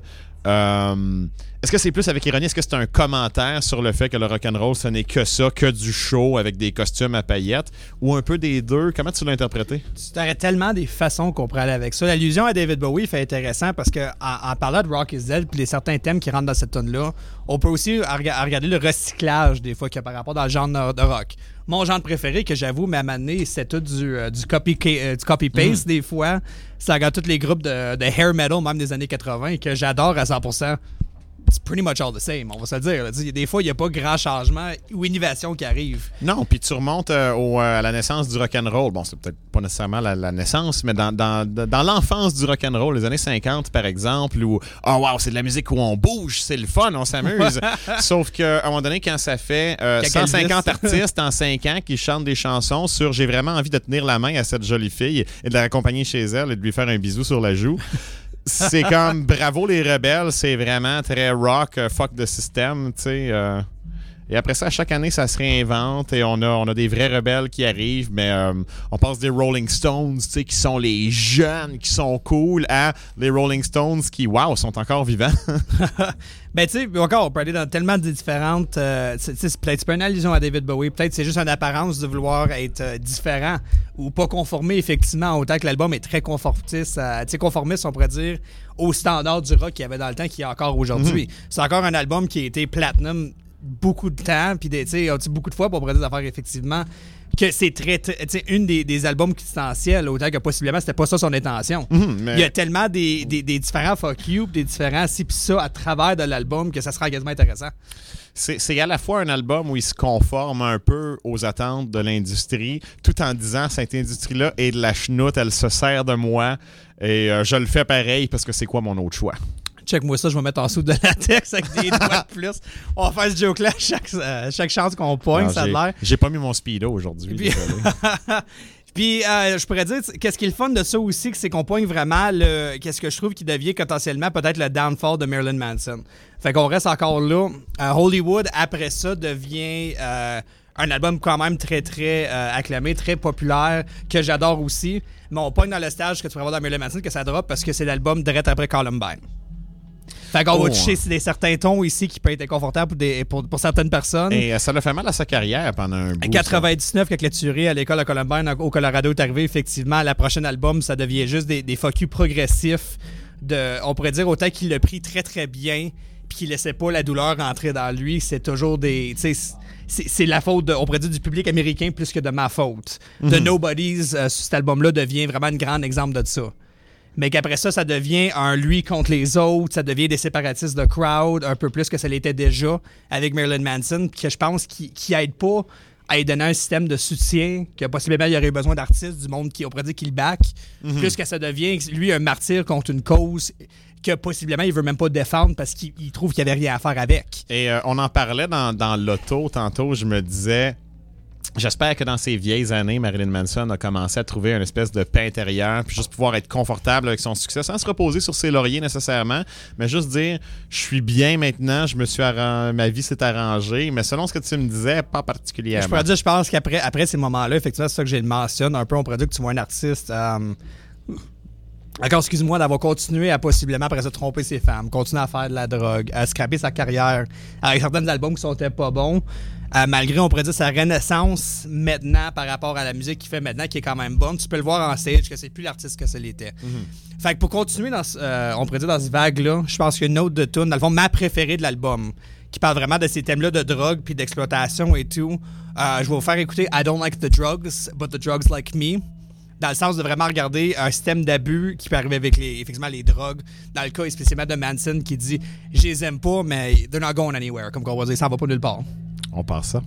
S3: Euh, Est-ce que c'est plus avec ironie? Est-ce que c'est un commentaire sur le fait que le rock'n'roll, ce n'est que ça, que du show avec des costumes à paillettes? Ou un peu des deux? Comment tu l'as interprété?
S4: Tu aurais tellement des façons qu'on pourrait aller avec ça. L'allusion à David Bowie fait intéressant parce que en, en parlant de Rock is Dead puis les certains thèmes qui rentrent dans cette tune là on peut aussi rega- regarder le recyclage des fois qu'il y a par rapport dans le genre de, rock. Mon genre préféré que j'avoue, moment donné, c'est tout du, euh, du copy euh, du copy-paste des fois. Ça regarde tous les groupes de, de hair metal, même des années 80, que j'adore à 100%. It's pretty much all the same, on va se le dire. là. Des fois, il n'y a pas grand changement ou innovation qui arrive.
S3: Non, puis tu remontes euh, au, euh, à la naissance du rock'n'roll. Bon, c'est peut-être pas nécessairement la, la naissance, mais dans, dans, dans l'enfance du rock'n'roll, les années 50 par exemple, où oh wow, c'est de la musique où on bouge, c'est le fun, on s'amuse. Sauf qu'à un moment donné, quand ça fait euh,
S4: Quand Elvis.
S3: 150 artistes en 5 ans qui chantent des chansons sur j'ai vraiment envie de tenir la main à cette jolie fille et de la accompagner chez elle et de lui faire un bisou sur la joue. C'est comme bravo les rebelles, c'est vraiment très rock, euh, fuck the system, tu sais. euh. Et après ça, chaque année, ça se réinvente et on a, on a des vrais rebelles qui arrivent, mais euh, on passe des Rolling Stones, tu sais, qui sont les jeunes, qui sont cool, à les Rolling Stones qui, wow, sont encore vivants.
S4: Ben, tu sais, encore, on peut aller dans tellement de différentes. euh, tu sais, c'est peut-être c'est pas une allusion à David Bowie, peut-être c'est juste une apparence de vouloir être euh, différent ou pas conformé, effectivement, autant que l'album est très tu sais, conformiste, on pourrait dire, au standard du rock qu'il y avait dans le temps, qu'il y a encore aujourd'hui. C'est encore un album qui a été platinum beaucoup de temps, puis dit beaucoup de fois, pour dire des affaires, effectivement, que c'est très, très- tu sais, une des, des albums essentiels, autant que possiblement c'était pas ça son intention.
S3: mais-
S4: Il y a tellement des, des- des différents fuck you, des différents ci pis ça à travers de l'album que ça sera quasiment intéressant.
S3: C'est c'est à la fois un album où il se conforme un peu aux attentes de l'industrie, tout en disant cette industrie-là est de la chenoute, elle se sert de moi et euh, je le fais pareil parce que c'est quoi mon autre choix?
S4: Check-moi ça, je vais mettre en dessous de latex avec des doigts de plus. On va faire ce joke-là chaque, euh, chaque chance qu'on pogne, ça a l'air.
S3: J'ai pas mis mon speedo aujourd'hui.
S4: Puis- euh, je pourrais dire, qu'est-ce qui est le fun de ça aussi, que c'est qu'on pogne vraiment le. Qu'est-ce que je trouve qui devient potentiellement peut-être le downfall de Marilyn Manson. Fait qu'on reste encore là. Euh, Hollywood, après ça, devient. euh, un album quand même très très euh, acclamé, très populaire, que j'adore aussi. Mais on pogne dans le stage que tu pourrais voir dans Marilyn Manson que ça drop parce que c'est l'album direct après Columbine. Fait qu'on
S3: Oh,
S4: va toucher sur des certains tons ici qui peuvent être inconfortables pour, des, pour, pour certaines personnes.
S3: Et euh, ça l'a fait mal à sa carrière pendant un bout.
S4: En 99, quand tué à l'école de Columbine au Colorado est arrivé, effectivement, la prochaine album, ça devient juste des, des you progressifs. De, on pourrait dire autant qu'il l'a pris très très bien, puis qu'il laissait pas la douleur rentrer dans lui. C'est toujours des. C'est la faute, de, on pourrait dire, du public américain plus que de ma faute. The Nobodies, euh, cet album-là, devient vraiment un grand exemple de ça. Mais qu'après ça, ça devient un lui contre les autres, ça devient des séparatistes de crowd, un peu plus que ça l'était déjà avec Marilyn Manson, que je pense qui, qui aide pas à lui donner un système de soutien, que possiblement il y aurait eu besoin d'artistes, du monde qui, on pourrait dire, qui le back, plus que ça devient, lui, un martyr contre une cause que possiblement il veut même pas défendre parce qu'il il trouve qu'il y avait rien à faire avec.
S3: Et euh, on en parlait dans, dans l'auto tantôt. Je me disais,
S6: J'espère que dans ces vieilles années, Marilyn Manson a commencé à trouver une espèce de paix intérieure, puis juste pouvoir être confortable avec son succès, sans se reposer sur ses lauriers nécessairement, mais juste dire je suis bien maintenant, je me suis arran- ma vie s'est arrangée, mais selon ce que tu me disais, pas
S4: Je
S6: particulièrement.
S4: dire, je pense qu'après après ces moments-là, effectivement, c'est ça que j'ai mentionné un peu. On pourrait dire que tu vois un artiste. euh, encore, excuse-moi, d'avoir continué à possiblement, après ça, tromper ses femmes, continuer à faire de la drogue, à scraper sa carrière avec certains albums qui sont pas bons, euh, malgré, on pourrait dire, sa renaissance maintenant par rapport à la musique qu'il fait maintenant, qui est quand même bonne. Tu peux le voir en stage que c'est plus l'artiste que ça l'était. Fait que pour continuer dans, ce- euh, on pourrait dire, dans ce vague-là, je pense qu'il y a une autre de tune, dans le fond, ma préférée de l'album, qui parle vraiment de ces thèmes-là de drogue puis d'exploitation et tout. Euh, je vais vous faire écouter I Don't Like the Drugs, but the Drugs Like Me. Dans le sens de vraiment regarder un système d'abus qui peut arriver avec les, effectivement, les drogues. Dans le cas spécialement de Manson qui dit Je les aime pas, mais they're not going anywhere. Comme qu'on va dire, ça va pas nulle part.
S6: On passe ça.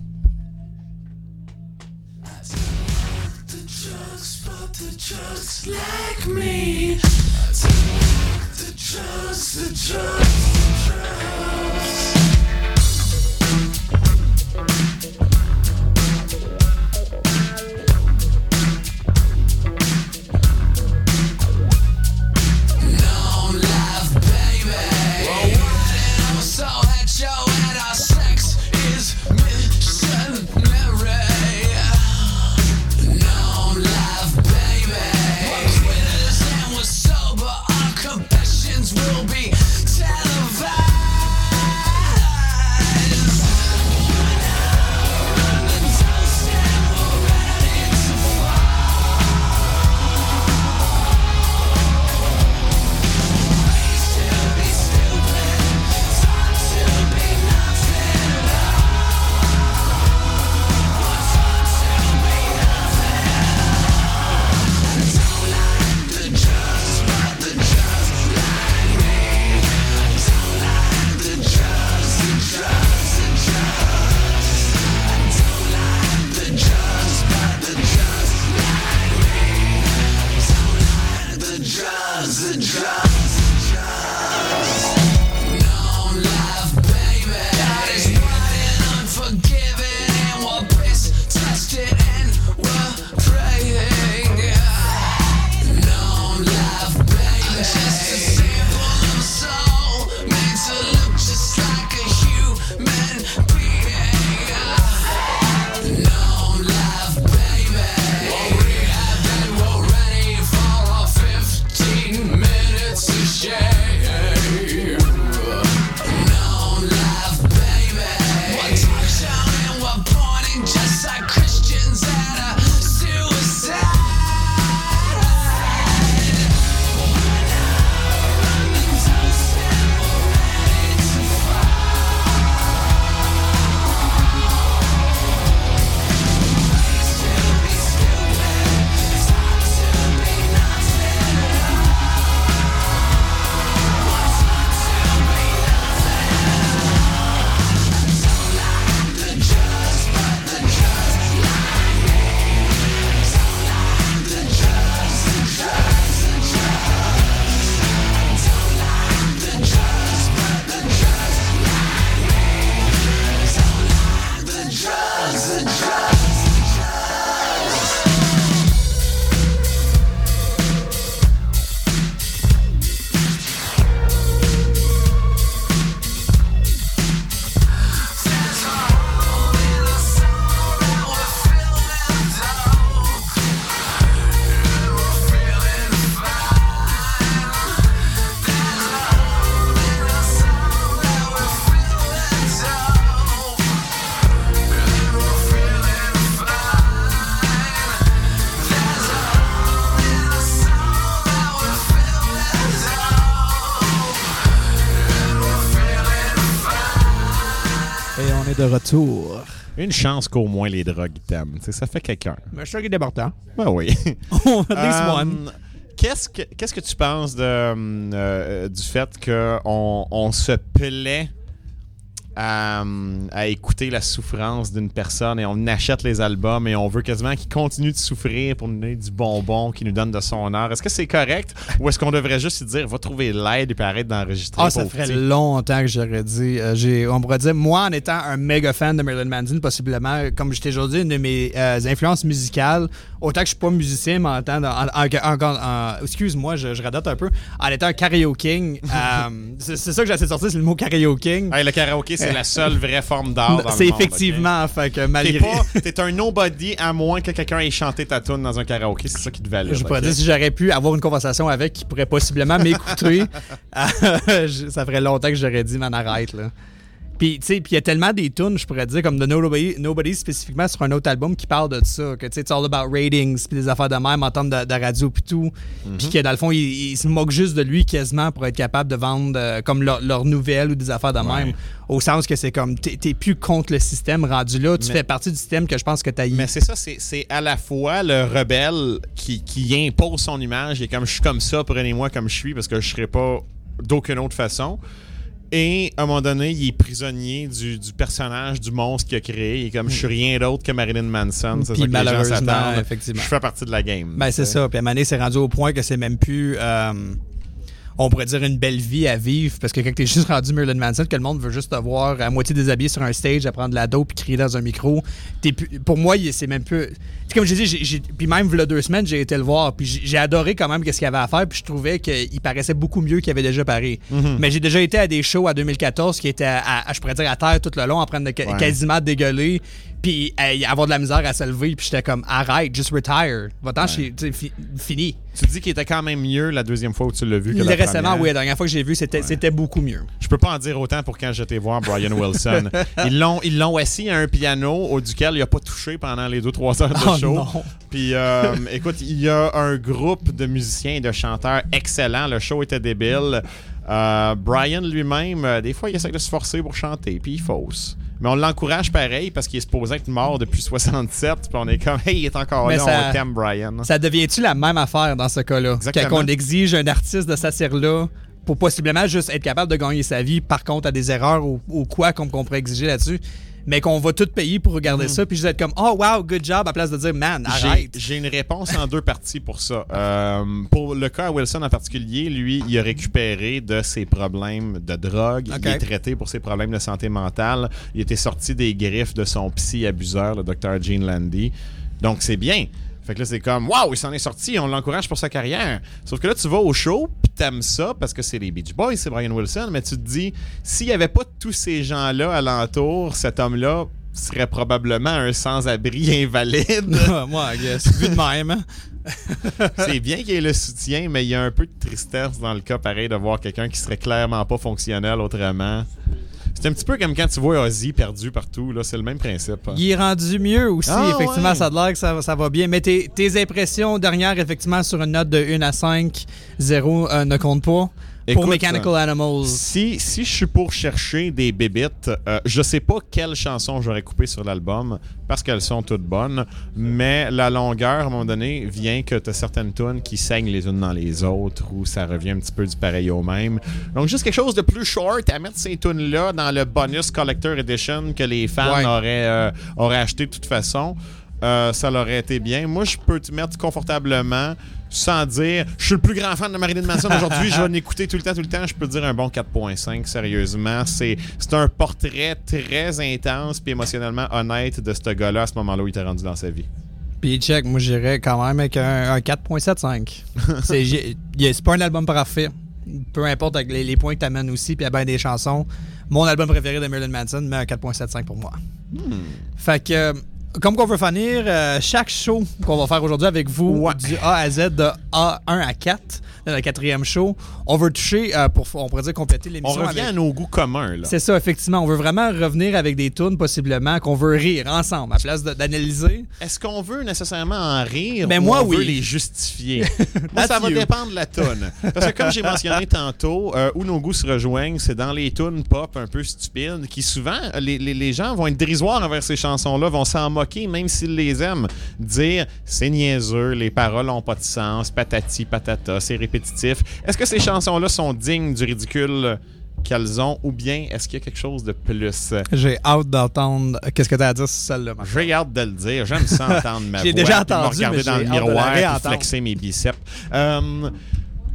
S4: Retour.
S6: Une chance qu'au moins les drogues t'aiment. Ça fait quelqu'un.
S4: Mais je suis qu'il est.
S6: Ben oui. Euh,
S4: one.
S6: Qu'est-ce que qu'est-ce que tu penses de, euh, du fait qu'on on se plaît
S3: à, à écouter la souffrance d'une personne et on achète les albums et on veut quasiment qu'il continue de souffrir pour nous donner du bonbon, qu'il nous donne de son art. Est-ce que c'est correct ou est-ce qu'on devrait juste dire va trouver l'aide et puis arrête d'enregistrer?
S4: Ah, ça ferait
S3: petit?
S4: longtemps que j'aurais dit. euh, j'ai, on pourrait dire, moi, en étant un méga fan de Marilyn Manson, possiblement, comme je t'ai aujourd'hui, une de mes euh, influences musicales, autant que je suis pas musicien, mais en en- en- excuse-moi, je, je radote un peu. En étant un karaoke, euh, c'est, c'est ça que j'essaie de sortir, c'est le mot karaoke.
S3: Hey, le karaoké, c'est la seule vraie forme d'art.
S4: C'est effectivement, fait que malgré.
S3: t'es un nobody à moins que quelqu'un ait chanté ta tune dans un karaoké, c'est ça qui te valide.
S4: Je pourrais
S3: ok?
S4: dire si j'aurais pu avoir une conversation avec qui pourrait possiblement m'écouter, ça ferait longtemps que j'aurais dit, man, arrête, là. Puis, tu sais, il y a tellement des tunes, je pourrais dire, comme de Nobody, Nobody spécifiquement sur un autre album qui parle de ça, que tu sais, it's all about ratings, puis des affaires de même en termes de, de radio, puis tout. Puis que dans le fond, ils il se moquent juste de lui quasiment pour être capable de vendre euh, comme leurs leurs nouvelles ou des affaires de même. Au sens que c'est comme, t'es plus contre le système rendu là, tu
S3: Mais-
S4: fais partie du système que je pense que t'as
S3: Mais c'est ça, c'est c'est à la fois le rebelle qui, qui impose son image et comme je suis comme ça, prenez-moi comme je suis parce que je serai pas d'aucune autre façon. Et à un moment donné, il est prisonnier du, du personnage, du monstre qu'il a créé. Il est comme je suis rien d'autre que Marilyn Manson. C'est ça que les gens
S4: malheureusement, effectivement.
S3: Je fais partie de la game.
S4: Ben, c'est ça. Puis à un moment donné, c'est rendu au point que c'est même plus. euh, on pourrait dire une belle vie à vivre parce que quand t'es juste rendu Marilyn Manson, que le monde veut juste te voir à moitié déshabillé sur un stage à prendre de la dope puis crier dans un micro. pour moi, c'est même plus. c'est Comme j'ai dit, puis même il y a deux semaines, j'ai été le voir puis j'ai adoré quand même qu'est-ce qu'il avait à faire puis je trouvais qu'il paraissait beaucoup mieux qu'il avait déjà paré. Mais j'ai déjà été à des shows à 2014 qui étaient à, à- je pourrais dire à terre tout le long en train de
S3: Ouais.
S4: quasiment dégueuler puis euh, avoir de la misère à se lever puis j'étais comme arrête, just retire. Va-t'en tu sais, fi- fini.
S3: Tu dis qu'il était quand même mieux la deuxième fois où tu l'as vu que la
S4: Récemment,
S3: première.
S4: oui, la dernière fois que j'ai vu, c'était c'était beaucoup mieux.
S3: Je peux pas en dire autant pour quand j'étais voir Brian Wilson. ils l'ont ils l'ont assis à un piano au duquel il a pas touché pendant les 2-3 heures de
S4: Oh
S3: show.
S4: non.
S3: Puis euh, écoute, il y a un groupe de musiciens et de chanteurs excellents. Le show était débile. Euh, Brian lui-même, euh, des fois, il essaie de se forcer pour chanter, puis il fausse. Mais on l'encourage pareil parce qu'il est supposé être mort depuis 67. Puis on est comme, hey, il est encore
S4: Mais
S3: là,
S4: ça-
S3: on t'aime, Brian.
S4: Ça devient-tu la même affaire dans ce cas-là?
S3: Exactement.
S4: Quand on exige un artiste de s'asseoir là pour possiblement juste être capable de gagner sa vie, par contre, à des erreurs ou, ou quoi qu'on qu'on pourrait exiger là-dessus, mais qu'on va tout payer pour regarder ça, puis juste être comme, oh wow, good job, à place de dire, man, arrête.
S3: J'ai une réponse en deux parties pour ça. Euh, pour le cas à Wilson en particulier, lui, il a récupéré de ses problèmes de drogue.
S4: Ok.
S3: Il est traité pour ses problèmes de santé mentale. Il était sorti des griffes de son psy abuseur, le docteur Gene Landy. Donc, c'est bien. Fait que là, c'est comme, waouh, il s'en est sorti, on l'encourage pour sa carrière. Sauf que là, tu vas au show, t'aimes ça parce que c'est les Beach Boys, c'est Brian Wilson, mais tu te dis, s'il n'y avait pas tous ces gens-là alentour, cet homme-là serait probablement un sans-abri invalide.
S4: Moi, I guess. Vu de même. hein.
S3: C'est bien qu'il y ait le soutien, mais il y a un peu de tristesse dans le cas pareil de voir quelqu'un qui serait clairement pas fonctionnel autrement. C'est un petit peu comme quand tu vois Ozzy perdu partout, là, c'est le même principe. hein.
S4: Il est rendu mieux aussi,
S3: Ah,
S4: effectivement,
S3: ouais.
S4: ça a l'air que ça, ça va bien. Mais tes, tes impressions dernières, effectivement, sur une note de 1 à 5, 0 euh, ne compte pas? Pour Mechanical Animals.
S3: Si, si je suis pour chercher des bébites, euh, je sais pas quelles chansons j'aurais coupées sur l'album parce qu'elles sont toutes bonnes, mais la longueur, à un moment donné, vient que tu as certaines tunes qui saignent les unes dans les autres ou ça revient un petit peu du pareil au même. Donc, juste quelque chose de plus short à mettre ces tunes-là dans le bonus Collector Edition que les fans
S4: Ouais.
S3: auraient, euh, auraient acheté de toute façon. euh, ça l'aurait été bien. Moi, je peux te mettre confortablement sans dire je suis le plus grand fan de Marilyn Manson aujourd'hui, je vais l'écouter tout le temps, tout le temps. Je peux dire un bon 4.5, sérieusement. C'est un portrait très intense puis émotionnellement honnête de ce gars-là à ce moment-là où il était rendu dans sa vie.
S4: Puis check, moi j'irais quand même avec un, un 4.75. c'est pas un album parfait. Peu importe avec les, les points que t'amènes aussi, puis il y a bien des chansons. Mon album préféré de Marilyn Manson, mais un 4.75 pour moi. Fait que, comme qu'on veut finir, euh, chaque show qu'on va faire aujourd'hui avec vous,
S3: Ouais.
S4: du A à Z, de A1 à 4, dans le quatrième show, on veut toucher, euh, pour, on pourrait dire compléter
S3: On
S4: l'émission
S3: revient
S4: avec-
S3: à nos goûts communs.
S4: C'est ça, effectivement. On veut vraiment revenir avec des tunes, possiblement, qu'on veut rire ensemble, à place d'analyser.
S3: Est-ce qu'on veut nécessairement en rire
S4: Ben
S3: ou
S4: moi,
S3: on veut
S4: oui.
S3: les justifier? moi, ça va dépendre de la toune. Parce que comme j'ai mentionné tantôt, euh, où nos goûts se rejoignent, c'est dans les tunes pop un peu stupides qui souvent, les, les- les gens vont être dérisoires envers ces chansons-là, vont s'en moquer même s'ils les aiment. Dire c'est niaiseux, les paroles ont pas de sens, patati patata, c'est répétitif. Est-ce que ces chansons-là sont dignes du ridicule qu'elles ont ou bien est-ce qu'il y a quelque chose de plus?
S4: J'ai hâte d'entendre qu'est-ce que tu as à dire sur celle-là.
S3: J'ai hâte de le dire. J'aime ça entendre ma voix.
S4: J'ai déjà
S3: puis me
S4: entendu,
S3: regarder
S4: mais
S3: dans le miroir et flexer mes biceps. Euh,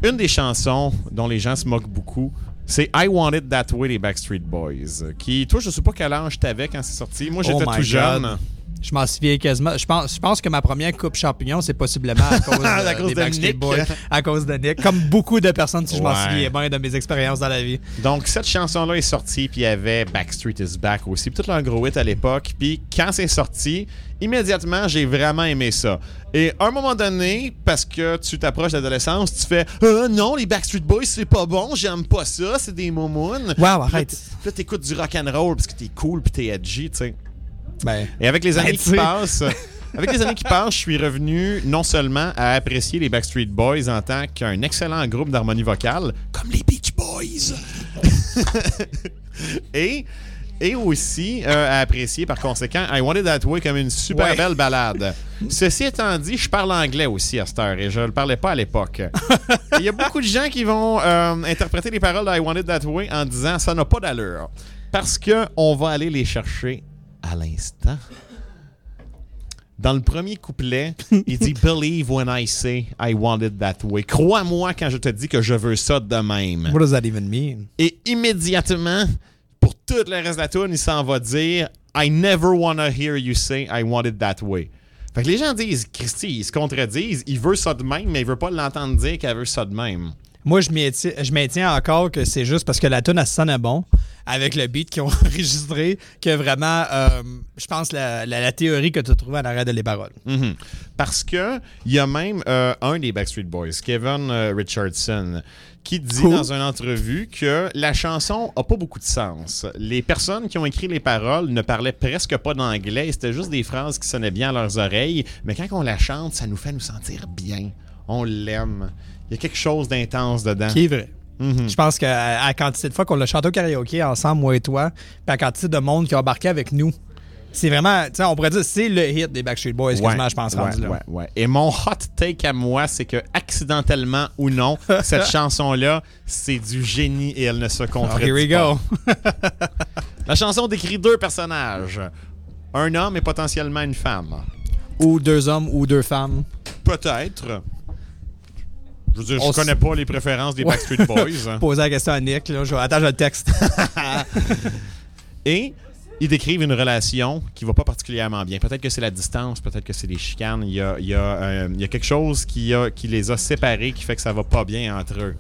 S3: une des chansons dont les gens se moquent beaucoup, c'est I Want It That Way des Backstreet Boys. Qui, toi, je sais pas quel âge t'avais quand c'est sorti. Moi, j'étais
S4: Oh
S3: tout jeune.
S4: Je m'en souviens quasiment. Je pense, je pense que ma première coupe champignon, c'est possiblement à cause,
S3: À
S4: euh,
S3: cause
S4: des
S3: de
S4: Backstreet
S3: Nick.
S4: Boys. À cause de Nick. Comme beaucoup de personnes, si je m'en
S3: Ouais.
S4: souviens bien de mes expériences dans la vie.
S3: Donc, cette chanson-là est sortie, puis il y avait Backstreet is Back aussi, puis tout leur gros hit à l'époque. Puis quand c'est sorti, immédiatement, j'ai vraiment aimé ça. Et à un moment donné, parce que tu t'approches de l'adolescence, tu fais euh, non, les Backstreet Boys, c'est pas bon, j'aime pas ça, c'est des momounes.
S4: Wow, arrête.
S3: Puis là, t'écoutes du rock and roll parce que t'es cool puis t'es edgy, tu sais.
S4: Ben,
S3: Et avec les années
S4: Ben,
S3: qui
S4: tu sais.
S3: passent, avec les années qui passent, je suis revenu non seulement à apprécier les Backstreet Boys en tant qu'un excellent groupe d'harmonie vocale, comme les Beach Boys, et et aussi euh, à apprécier par conséquent I Want It That Way comme une super
S4: Ouais.
S3: belle balade. Ceci étant dit, je parle anglais aussi à cette heure et je ne le parlais pas à l'époque. Il y a beaucoup de gens qui vont euh, interpréter les paroles de I Want It That Way en disant ça n'a pas d'allure. Parce que on va aller les chercher à l'instant. Dans le premier couplet, il dit Believe when I say I want it that way. Crois-moi quand je te dis que je veux ça de même.
S4: what does that even mean?
S3: Et immédiatement, pour tout le reste de la tune, il s'en va dire I never wanna hear you say I want it that way. Fait que les gens disent, Christy, ils se contredisent, il veut ça de même, mais il veut pas l'entendre dire qu'elle veut ça de même.
S4: Moi, je maintiens, je maintiens encore que c'est juste parce que la tune elle sonnait bon avec le beat qu'ils ont enregistré que vraiment, euh, je pense, la, la- la théorie que tu as trouvée en arrêt de les paroles.
S3: Mhm. Parce que il y a même euh, un des Backstreet Boys, Kevin euh, Richardson, qui dit dans une entrevue que la chanson a pas beaucoup de sens. Les personnes qui ont écrit les paroles ne parlaient presque pas d'anglais, c'était juste des phrases qui sonnaient bien à leurs oreilles, mais quand on la chante, ça nous fait nous sentir bien. On l'aime. Il y a quelque chose d'intense dedans.
S4: Qui est vrai.
S3: Mhm.
S4: Je pense qu'à à la quantité de fois qu'on l'a chanté au karaoké ensemble, moi et toi, puis à la quantité de monde qui a embarqué avec nous, c'est vraiment, tu sais, on pourrait dire, c'est le hit des Backstreet Boys, quasiment, je pense,
S3: ouais,
S4: rendu là.
S3: ouais, ouais. Et mon hot take à moi, c'est que accidentellement ou non, cette chanson-là, c'est du génie et elle ne se
S4: Oh,
S3: contredit
S4: here we
S3: pas.
S4: go.
S3: La chanson décrit deux personnages. Un homme et potentiellement une femme.
S4: ou deux hommes ou deux femmes.
S3: Peut-être. Je veux dire, je
S4: On
S3: connais pas les préférences des Backstreet Boys. hein.
S4: Poser la question à Nick, là. Je... Attends, je le texte.
S3: Et ils décrivent une relation qui va pas particulièrement bien. Peut-être que c'est la distance, peut-être que c'est les chicanes. Il y a, il y a, euh, il y a quelque chose qui, a, qui les a séparés qui fait que ça va pas bien entre eux.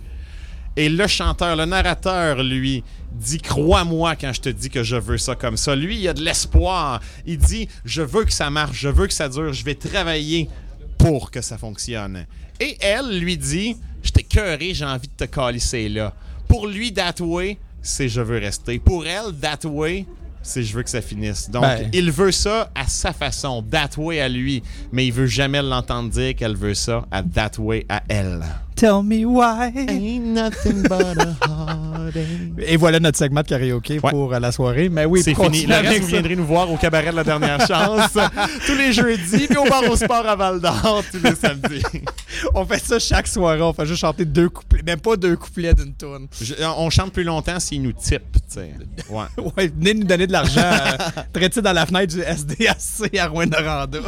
S3: Et le chanteur, le narrateur, lui, dit Crois-moi quand je te dis que je veux ça comme ça. Lui, il a de l'espoir. Il dit Je veux que ça marche, je veux que ça dure, je vais travailler pour que ça fonctionne. Et elle lui dit Je t'ai cœuré, j'ai envie de te calisser là. Pour lui, that way, c'est je veux rester. Pour elle, that way, c'est je veux que ça finisse. Donc,
S4: Ben.
S3: il veut ça à sa façon, that way à lui, mais il veut jamais l'entendre dire qu'elle veut ça à that way à elle.
S4: Tell me why.
S3: Ain't nothing but a heartache.
S4: Et voilà notre segment de karaoké
S3: Ouais.
S4: pour euh, la soirée. Mais oui,
S3: c'est
S4: pour
S3: fini. Le reste, vous viendrez nous voir au cabaret de la dernière chance tous les jeudis, puis au bar au sport à Val d'Or tous les samedis.
S4: On fait ça chaque soirée. On fait juste chanter deux couplets. Même pas deux couplets d'une tune.
S3: Je- on chante plus longtemps s'ils nous typent. Ouais.
S4: Ouais, venez nous donner de l'argent. euh, Traitez dans la fenêtre du SDAC à Rouen-Noranda.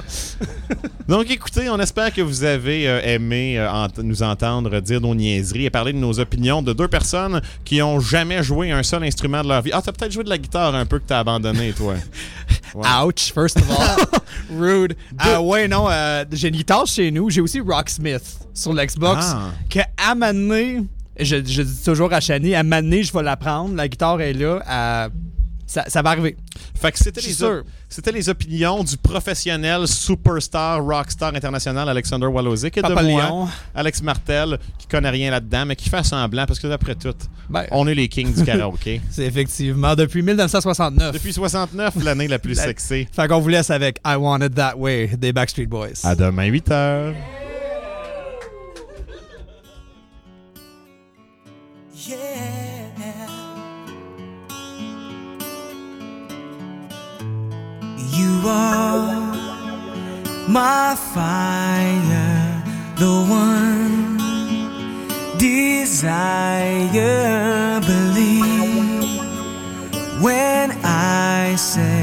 S3: Donc, écoutez, on espère que vous avez euh, aimé euh, nous entendre dire nos niaiseries et parler de nos opinions de deux personnes qui ont jamais joué un seul instrument de leur vie. Ah, t'as peut-être joué de la guitare un peu que t'as abandonné, toi.
S4: Ouch, first of all. Rude. Ah ouais, non, euh, j'ai une guitare chez nous. J'ai aussi Rocksmith sur l'Xbox.
S3: Ah.
S4: Que à m'amener, je, je dis toujours à Shani, à m'amener, je vais la prendre. La guitare est là. à- ça, ça va arriver.
S3: Fait que c'était les, op- opinions du professionnel superstar rockstar international Alexander Walozic et
S4: Papa
S3: de moi. Alex Martel, qui connaît rien là-dedans, mais qui fait semblant parce que d'après tout,
S4: Ben,
S3: on est les kings du karaoké.
S4: C'est effectivement depuis 1969.
S3: Depuis 69, l'année la plus
S4: La-
S3: sexy.
S4: Fait qu'on vous laisse avec I Want It That Way des Backstreet Boys.
S3: À demain 8
S7: You are my fire, the one desire. Believe when I say.